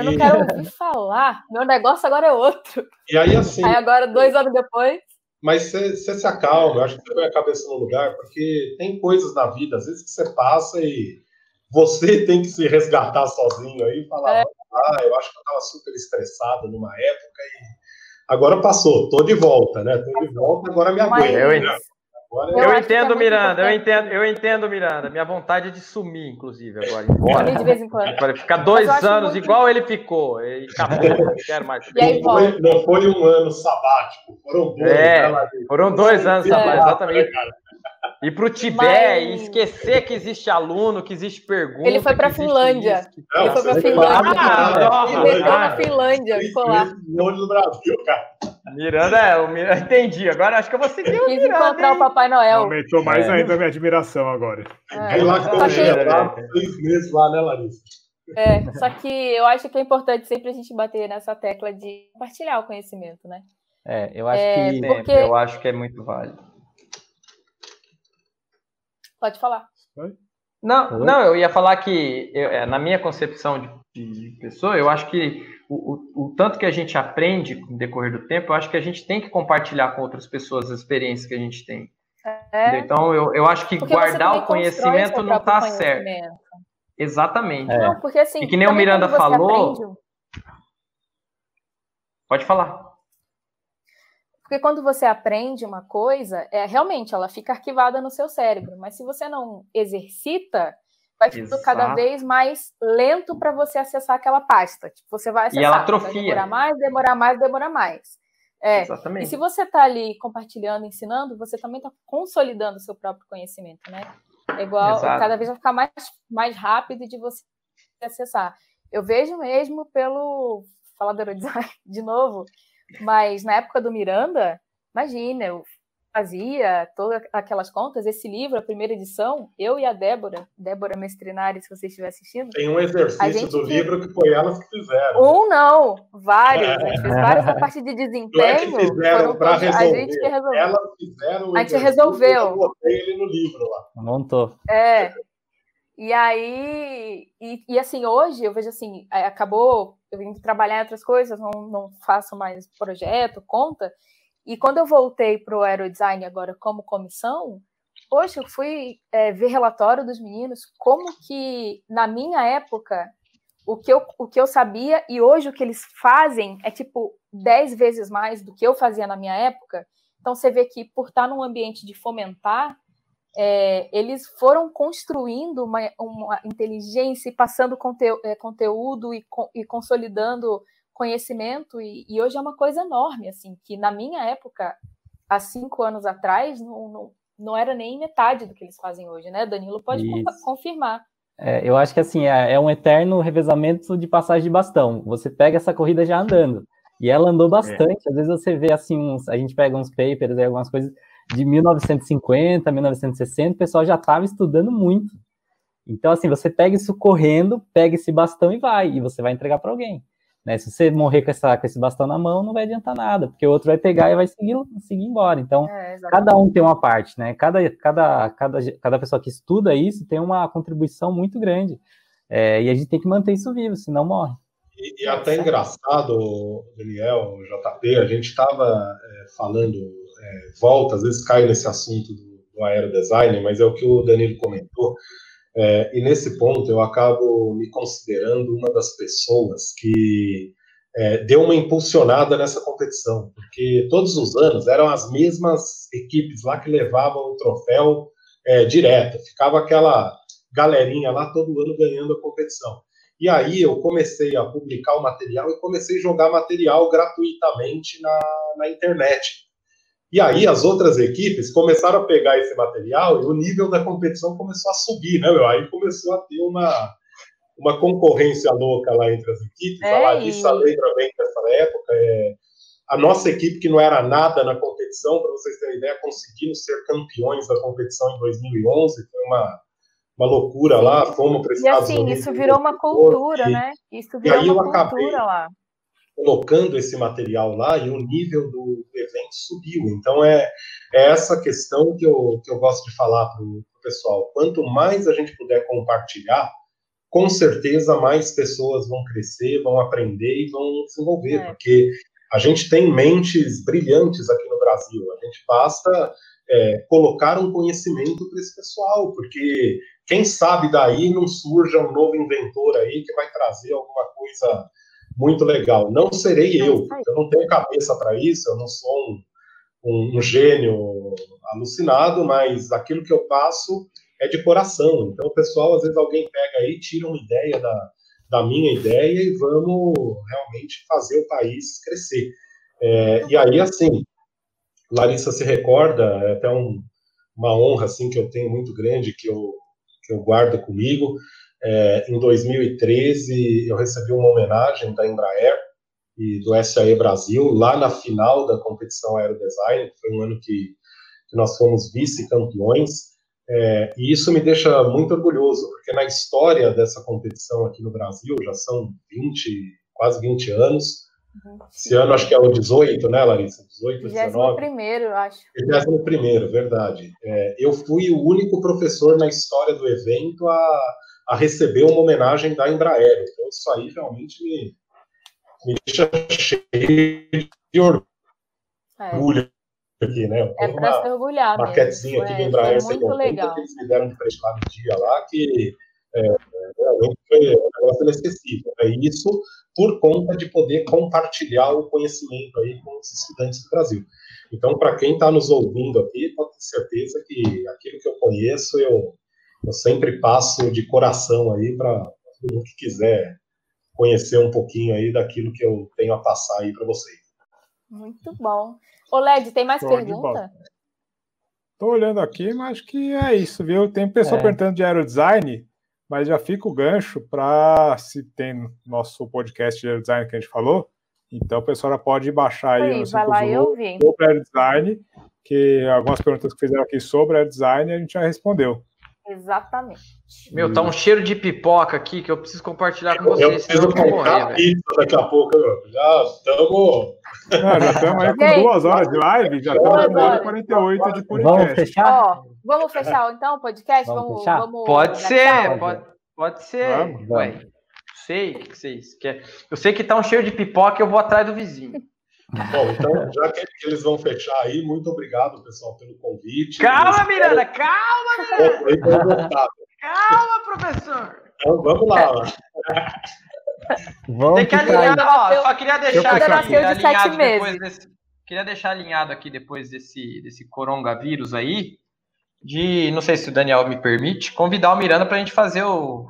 Eu não quero ouvir falar. Meu negócio agora é outro. E aí, assim. Aí agora, dois anos depois. Mas você se acalma, eu acho que você põe a cabeça no lugar, porque tem coisas na vida, às vezes, que você passa e você tem que se resgatar sozinho aí e falar, é. ah, eu acho que eu estava super estressado numa época e agora passou, tô de volta, né? Tô de volta, agora me aguento. Agora, eu, eu entendo, é Miranda, eu entendo, eu entendo, Miranda. Minha vontade é de sumir, inclusive, agora. Embora. De vez em quando. Para ficar dois anos muito... igual ele ficou. E acabou, não quero mais. E aí, não, foi, não foi um ano sabático, foram dois. É, né, foram dois anos é. sabáticos, exatamente. Ir para o Tibete Mas... e esquecer que existe aluno, que existe pergunta. Ele foi para a Finlândia. Não, ele foi para a Finlândia. Ah, ele foi para a Finlândia, ficou lá. Do Brasil, cara. Miranda, é, o Miranda, entendi. Agora acho que eu vou seguir o Quis Miranda. encontrar hein? o Papai Noel. Aumentou mais é. ainda a minha admiração agora. É. Aí lá que eu lá, três meses lá, né, Larissa? É, só que eu acho que é importante sempre a gente bater nessa tecla de compartilhar o conhecimento, né? É, eu acho é, que porque... eu acho que é muito válido. Pode falar. Não, não, eu ia falar que eu, é, na minha concepção de, de, pessoa, eu acho que o, o, o, tanto que a gente aprende no decorrer do tempo, eu acho que a gente tem que compartilhar com outras pessoas as experiências que a gente tem. É. Então, eu, eu acho que porque guardar o conhecimento não está certo. Exatamente. É. Não, porque assim. E que nem o Miranda falou. Aprende... Pode falar. Porque quando você aprende uma coisa, é realmente ela fica arquivada no seu cérebro, mas se você não exercita, vai ficando cada vez mais lento para você acessar aquela pasta. Tipo, você vai acessar, e ela atrofia. demorar mais, demorar mais, demorar mais. É. Exatamente. E se você está ali compartilhando, ensinando, você também está consolidando o seu próprio conhecimento, né? É igual, Exato. cada vez vai ficar mais, mais rápido de você acessar. Eu vejo mesmo pelo design de novo, mas na época do Miranda, imagina, eu fazia todas aquelas contas. Esse livro, a primeira edição, eu e a Débora, Débora Mestrinari, se você estiver assistindo. Tem um exercício do que... livro que foi elas que fizeram. Um não, vários. É. A gente fez vários na parte de desempenho. É que fizeram para resolver. A gente que resolveu. Elas fizeram. A gente resolveu. Eu botei ele no livro lá. Montou. É. E aí, e, e, assim, hoje eu vejo assim, é, acabou eu vim trabalhar em outras coisas, não, não faço mais projeto, conta. E quando eu voltei para o aerodesign agora como comissão, hoje eu fui é, ver relatório dos meninos, como que na minha época o que, eu, o que eu sabia e hoje o que eles fazem é tipo dez vezes mais do que eu fazia na minha época. Então você vê que por estar num ambiente de fomentar, é, eles foram construindo uma, uma inteligência e passando conte, é, conteúdo e, e, consolidando conhecimento, e, e, hoje é uma coisa enorme, assim, que na minha época, há cinco anos atrás, não, não, não era nem metade do que eles fazem hoje, né? Danilo pode Isso. confirmar. É, eu acho que assim, é, é, um eterno revezamento de passagem de bastão. Você pega essa corrida já andando. E ela andou é. bastante. Às vezes você vê assim, uns, a gente pega uns papers, algumas coisas de 1950, 1960, o pessoal já estava estudando muito. Então, assim, você pega isso correndo, pega esse bastão e vai, e você vai entregar para alguém. Né? Se você morrer com, essa, com esse bastão na mão, não vai adiantar nada, porque o outro vai pegar e vai seguir, seguir embora. Então, é, cada um tem uma parte, né? Cada, cada, cada, cada pessoa que estuda isso tem uma contribuição muito grande. É, e a gente tem que manter isso vivo, senão morre. E, e até engraçado, Daniel, JP, a gente estava é, falando é, volta, às vezes cai nesse assunto do, do aerodesign, mas é o que o Danilo comentou. É, e nesse ponto eu acabo me considerando uma das pessoas que é, deu uma impulsionada nessa competição, porque todos os anos eram as mesmas equipes lá que levavam o troféu é, direto, ficava aquela galerinha lá todo ano ganhando a competição. E aí eu comecei a publicar o material e comecei a jogar material gratuitamente na, na internet. E aí as outras equipes começaram a pegar esse material e o nível da competição começou a subir, né, meu? Aí começou a ter uma, uma concorrência louca lá entre as equipes. É, a Larissa e... lembra bem dessa época. É, a nossa equipe, que não era nada na competição, para vocês terem ideia, conseguindo ser campeões da competição em 2011. Foi uma, uma loucura Sim. lá, fomos para E assim, isso virou uma cultura, e, né? Isso virou e aí uma eu acabei lá. Colocando esse material lá e o nível do evento subiu. Então é, é essa questão que eu, que eu gosto de falar para o pessoal. Quanto mais a gente puder compartilhar, com certeza mais pessoas vão crescer, vão aprender e vão desenvolver, é. porque a gente tem mentes brilhantes aqui no Brasil. A gente basta é, colocar um conhecimento para esse pessoal, porque quem sabe daí não surja um novo inventor aí que vai trazer alguma coisa muito legal. Não serei eu, eu não tenho cabeça para isso, eu não sou um, um, um, gênio alucinado, mas aquilo que eu passo é de coração. Então, o pessoal, às vezes alguém pega aí, tira uma ideia da, da minha ideia e vamos realmente fazer o país crescer. É, e aí, assim, Larissa se recorda, é até um, uma honra assim que eu tenho muito grande que eu que eu guardo comigo. É, em 2013 eu recebi uma homenagem da Embraer e do SAE Brasil lá na final da competição Aerodesign. Foi um ano que, que nós fomos vice-campeões. É, e isso me deixa muito orgulhoso, porque na história dessa competição aqui no Brasil, já são 20, quase 20 anos, esse ano acho que é o 18, né, Larissa? 18, 19? primeiro, acho. 21 primeiro, verdade. É, eu fui o único professor na história do evento a, a receber uma homenagem da Embraer. Então isso aí realmente me, me deixa cheio de orgulho é. aqui, né? É para se orgulhar uma maquetezinha aqui é, do Embraer muito legal. que eles me deram de prestar no dia lá, que é, realmente foi um negócio inacessível. É isso por conta de poder compartilhar o conhecimento aí com os estudantes do Brasil. Então, para quem está nos ouvindo aqui, pode ter certeza que aquilo que eu conheço, eu, eu sempre passo de coração aí para todo mundo que quiser conhecer um pouquinho aí daquilo que eu tenho a passar aí para vocês. Muito bom. Ô, Led, tem mais pergunta? Estou olhando aqui, mas acho que é isso, viu? Tem pessoa é. perguntando de aerodesign mas já fica o gancho para se tem nosso podcast de design que a gente falou. Então, a pessoa pode baixar aí, aí no vai lá e ouvir. sobre design, que algumas perguntas que fizeram aqui sobre design a gente já respondeu. Exatamente. Meu, tá um cheiro de pipoca aqui que eu preciso compartilhar com vocês. Eu preciso vou morrer, pizza daqui a pouco. Já estamos. já estamos aí com duas horas de live, já estamos com 1 hora e 48 de podcast. Vamos fechar? Ó, vamos fechar então o podcast? Vamos, vamos, vamos Pode ser, pode, pode ser. Vamos, vamos. sei que vocês querem. Eu sei que tá um cheiro de pipoca e eu vou atrás do vizinho. Bom, então, já que eles vão fechar aí, muito obrigado, pessoal, pelo convite. Calma, Miranda, calma, Miranda. Calma, professor. Então, vamos lá. Vamos Tem que alinhar, ó, só queria deixar aqui alinhado depois desse, queria deixar alinhado aqui depois desse, desse coronavírus aí, de, não sei se o Daniel me permite, convidar o Miranda para a gente fazer o,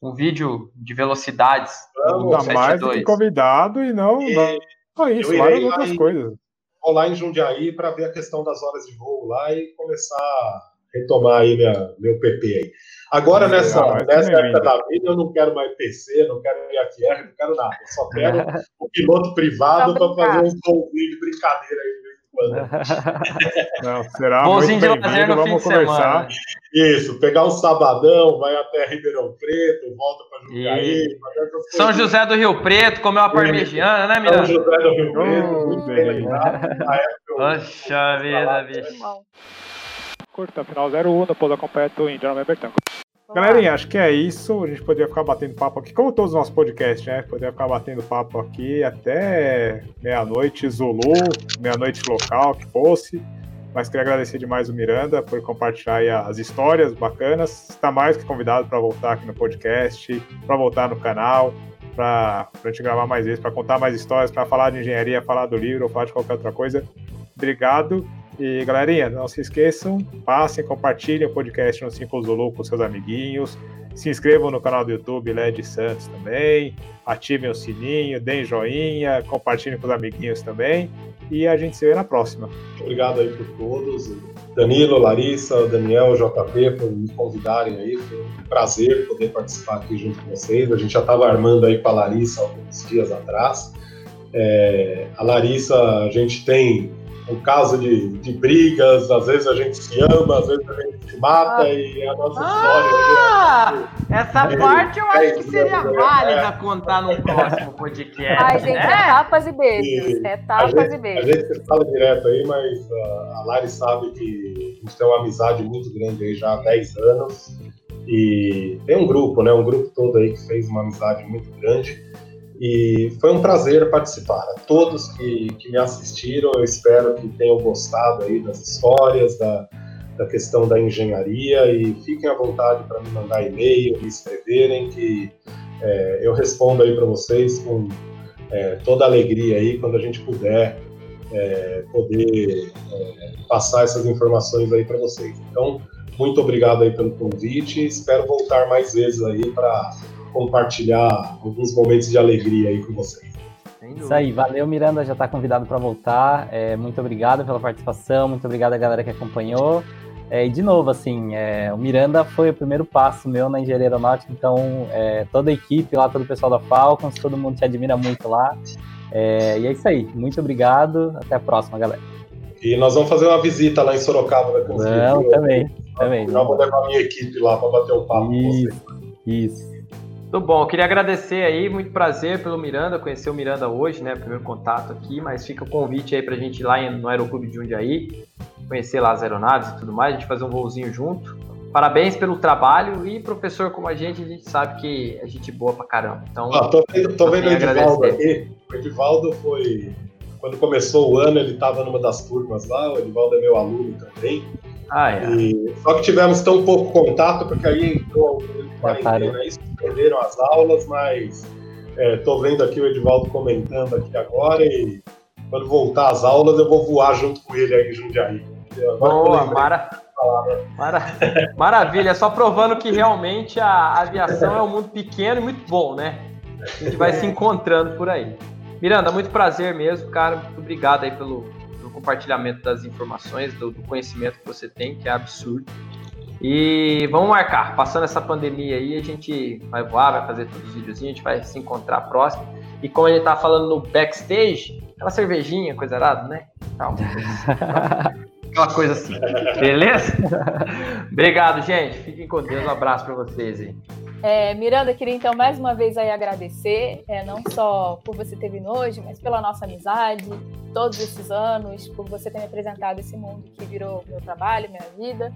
o vídeo de velocidades. Vamos, mais do que convidado e não, e... não só isso, várias outras em, coisas. Vou lá em Jundiaí para ver a questão das horas de voo lá e começar retomar aí minha, meu PP aí. Agora, nessa, não, nessa época da vida, eu não quero mais PC, não quero IFR, não quero nada. Eu só quero o piloto privado para fazer um golzinho de brincadeira aí quando. Não, será Bonzinho muito bem-vindo, vamos conversar. Isso, pegar um sabadão, vai até Ribeirão Preto, volta para Jundiaí. São José do Rio Preto, comeu a parmegiana, né, Miranda? São José do Rio Preto, oh, muito bem. Poxa vida, bicho curta, final 01 da Pouso Completo Índia November Tango. Galerinha, acho que é isso. A gente poderia ficar batendo papo aqui, como todos os nossos podcasts, né? Poderia ficar batendo papo aqui até meia-noite, Zulu, meia-noite local, que fosse. Mas queria agradecer demais o Miranda por compartilhar as histórias bacanas. Está mais que convidado para voltar aqui no podcast, para voltar no canal, para a gente gravar mais vezes, para contar mais histórias, para falar de engenharia, falar do livro ou falar de qualquer outra coisa. Obrigado E galerinha, não se esqueçam, passem, compartilhem o podcast no 5 Zulu com seus amiguinhos. Se inscrevam no canal do YouTube LED Santos também. Ativem o sininho, deem joinha, compartilhem com os amiguinhos também. E a gente se vê na próxima. Obrigado aí por todos. Danilo, Larissa, Daniel, JP, por me convidarem aí. Foi um prazer poder participar aqui junto com vocês. A gente já estava armando aí com a Larissa alguns dias atrás. É, a Larissa, a gente tem um caso de, de brigas, às vezes a gente se ama, às vezes a gente se mata ah. e é a nossa ah, história. É, essa é, parte eu acho que seria válida é. contar num próximo podcast. Ai, gente, é, é tapas e beijos. E é tapas gente, e beijos. A gente fala direto aí, mas a, a Lari sabe que a gente tem uma amizade muito grande aí já há 10 anos. E tem um grupo, né? Um grupo todo aí que fez uma amizade muito grande. E foi um prazer participar. A todos que, que me assistiram, eu espero que tenham gostado aí das histórias, da, da questão da engenharia e fiquem à vontade para me mandar e-mail, me escreverem, que é, eu respondo aí para vocês com é, toda alegria aí quando a gente puder é, poder é, passar essas informações aí para vocês. Então, muito obrigado aí pelo convite, espero voltar mais vezes aí para compartilhar alguns momentos de alegria aí com vocês. Isso aí, valeu Miranda, já está convidado para voltar. É, muito obrigado pela participação, muito obrigado a galera que acompanhou. É, e de novo, assim, é, o Miranda foi o primeiro passo meu na engenharia aeronáutica, então é, toda a equipe lá, todo o pessoal da Falcons, todo mundo te admira muito lá. É, e é isso aí, muito obrigado, até a próxima, galera. E nós vamos fazer uma visita lá em Sorocaba, né? Não, também, também. Eu vou levar a minha equipe lá para bater um papo isso, com você. Isso. Muito bom, eu queria agradecer aí, muito prazer pelo Miranda, conhecer o Miranda hoje, né? Primeiro contato aqui, mas fica o convite aí pra gente ir lá no Aeroclube de Jundiaí, conhecer lá as aeronaves e tudo mais, a gente fazer um voozinho junto. Parabéns pelo trabalho e professor como a gente, a gente sabe que é gente boa pra caramba. Então, ah, tô vendo, tô vendo o Edivaldo aqui. O Edivaldo foi. Quando começou o ano, ele estava numa das turmas lá, o Edivaldo é meu aluno também. Ah, é. E, só que tivemos tão pouco contato, porque aí entrou o quarentena, isso perderam as aulas, mas estou é, vendo aqui o Edivaldo comentando aqui agora e quando voltar às aulas eu vou voar junto com ele aí em Jundiaí. Boa, mara... Mara... Maravilha, só provando que realmente a aviação é um mundo pequeno e muito bom, né? A gente vai se encontrando por aí. Miranda, muito prazer mesmo, cara. Muito obrigado aí pelo compartilhamento das informações, do, do conhecimento que você tem, que é absurdo. E vamos marcar, passando essa pandemia aí, a gente vai voar, vai fazer todos os vídeos, a gente vai se encontrar próximo. E como gente tá falando no backstage, aquela cervejinha, coisa arada, né? Tal. Aquela coisa assim. Beleza? Obrigado, gente. Fiquem com Deus. Um abraço para vocês aí. É, Miranda, queria então mais uma vez aí agradecer, é, não só por você ter vindo hoje, mas pela nossa amizade, todos esses anos, por você ter me apresentado esse mundo que virou meu trabalho, minha vida.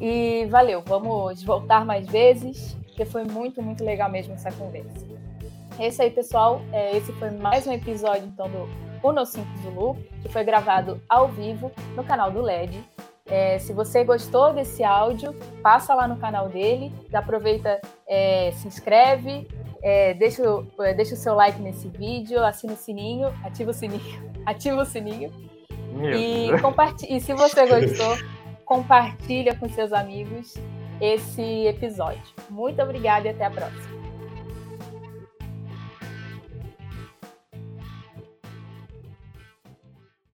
E valeu, vamos voltar mais vezes, porque foi muito, muito legal mesmo essa conversa. É isso aí, pessoal. É, esse foi mais um episódio então do Uno 5 Zulu, que foi gravado ao vivo no canal do LED. É, se você gostou desse áudio, passa lá no canal dele, aproveita, é, se inscreve, é, deixa, é, deixa o seu like nesse vídeo, assina o sininho, ativa o sininho, ativa o sininho. e, e se você gostou, compartilha com seus amigos esse episódio. Muito obrigada e até a próxima.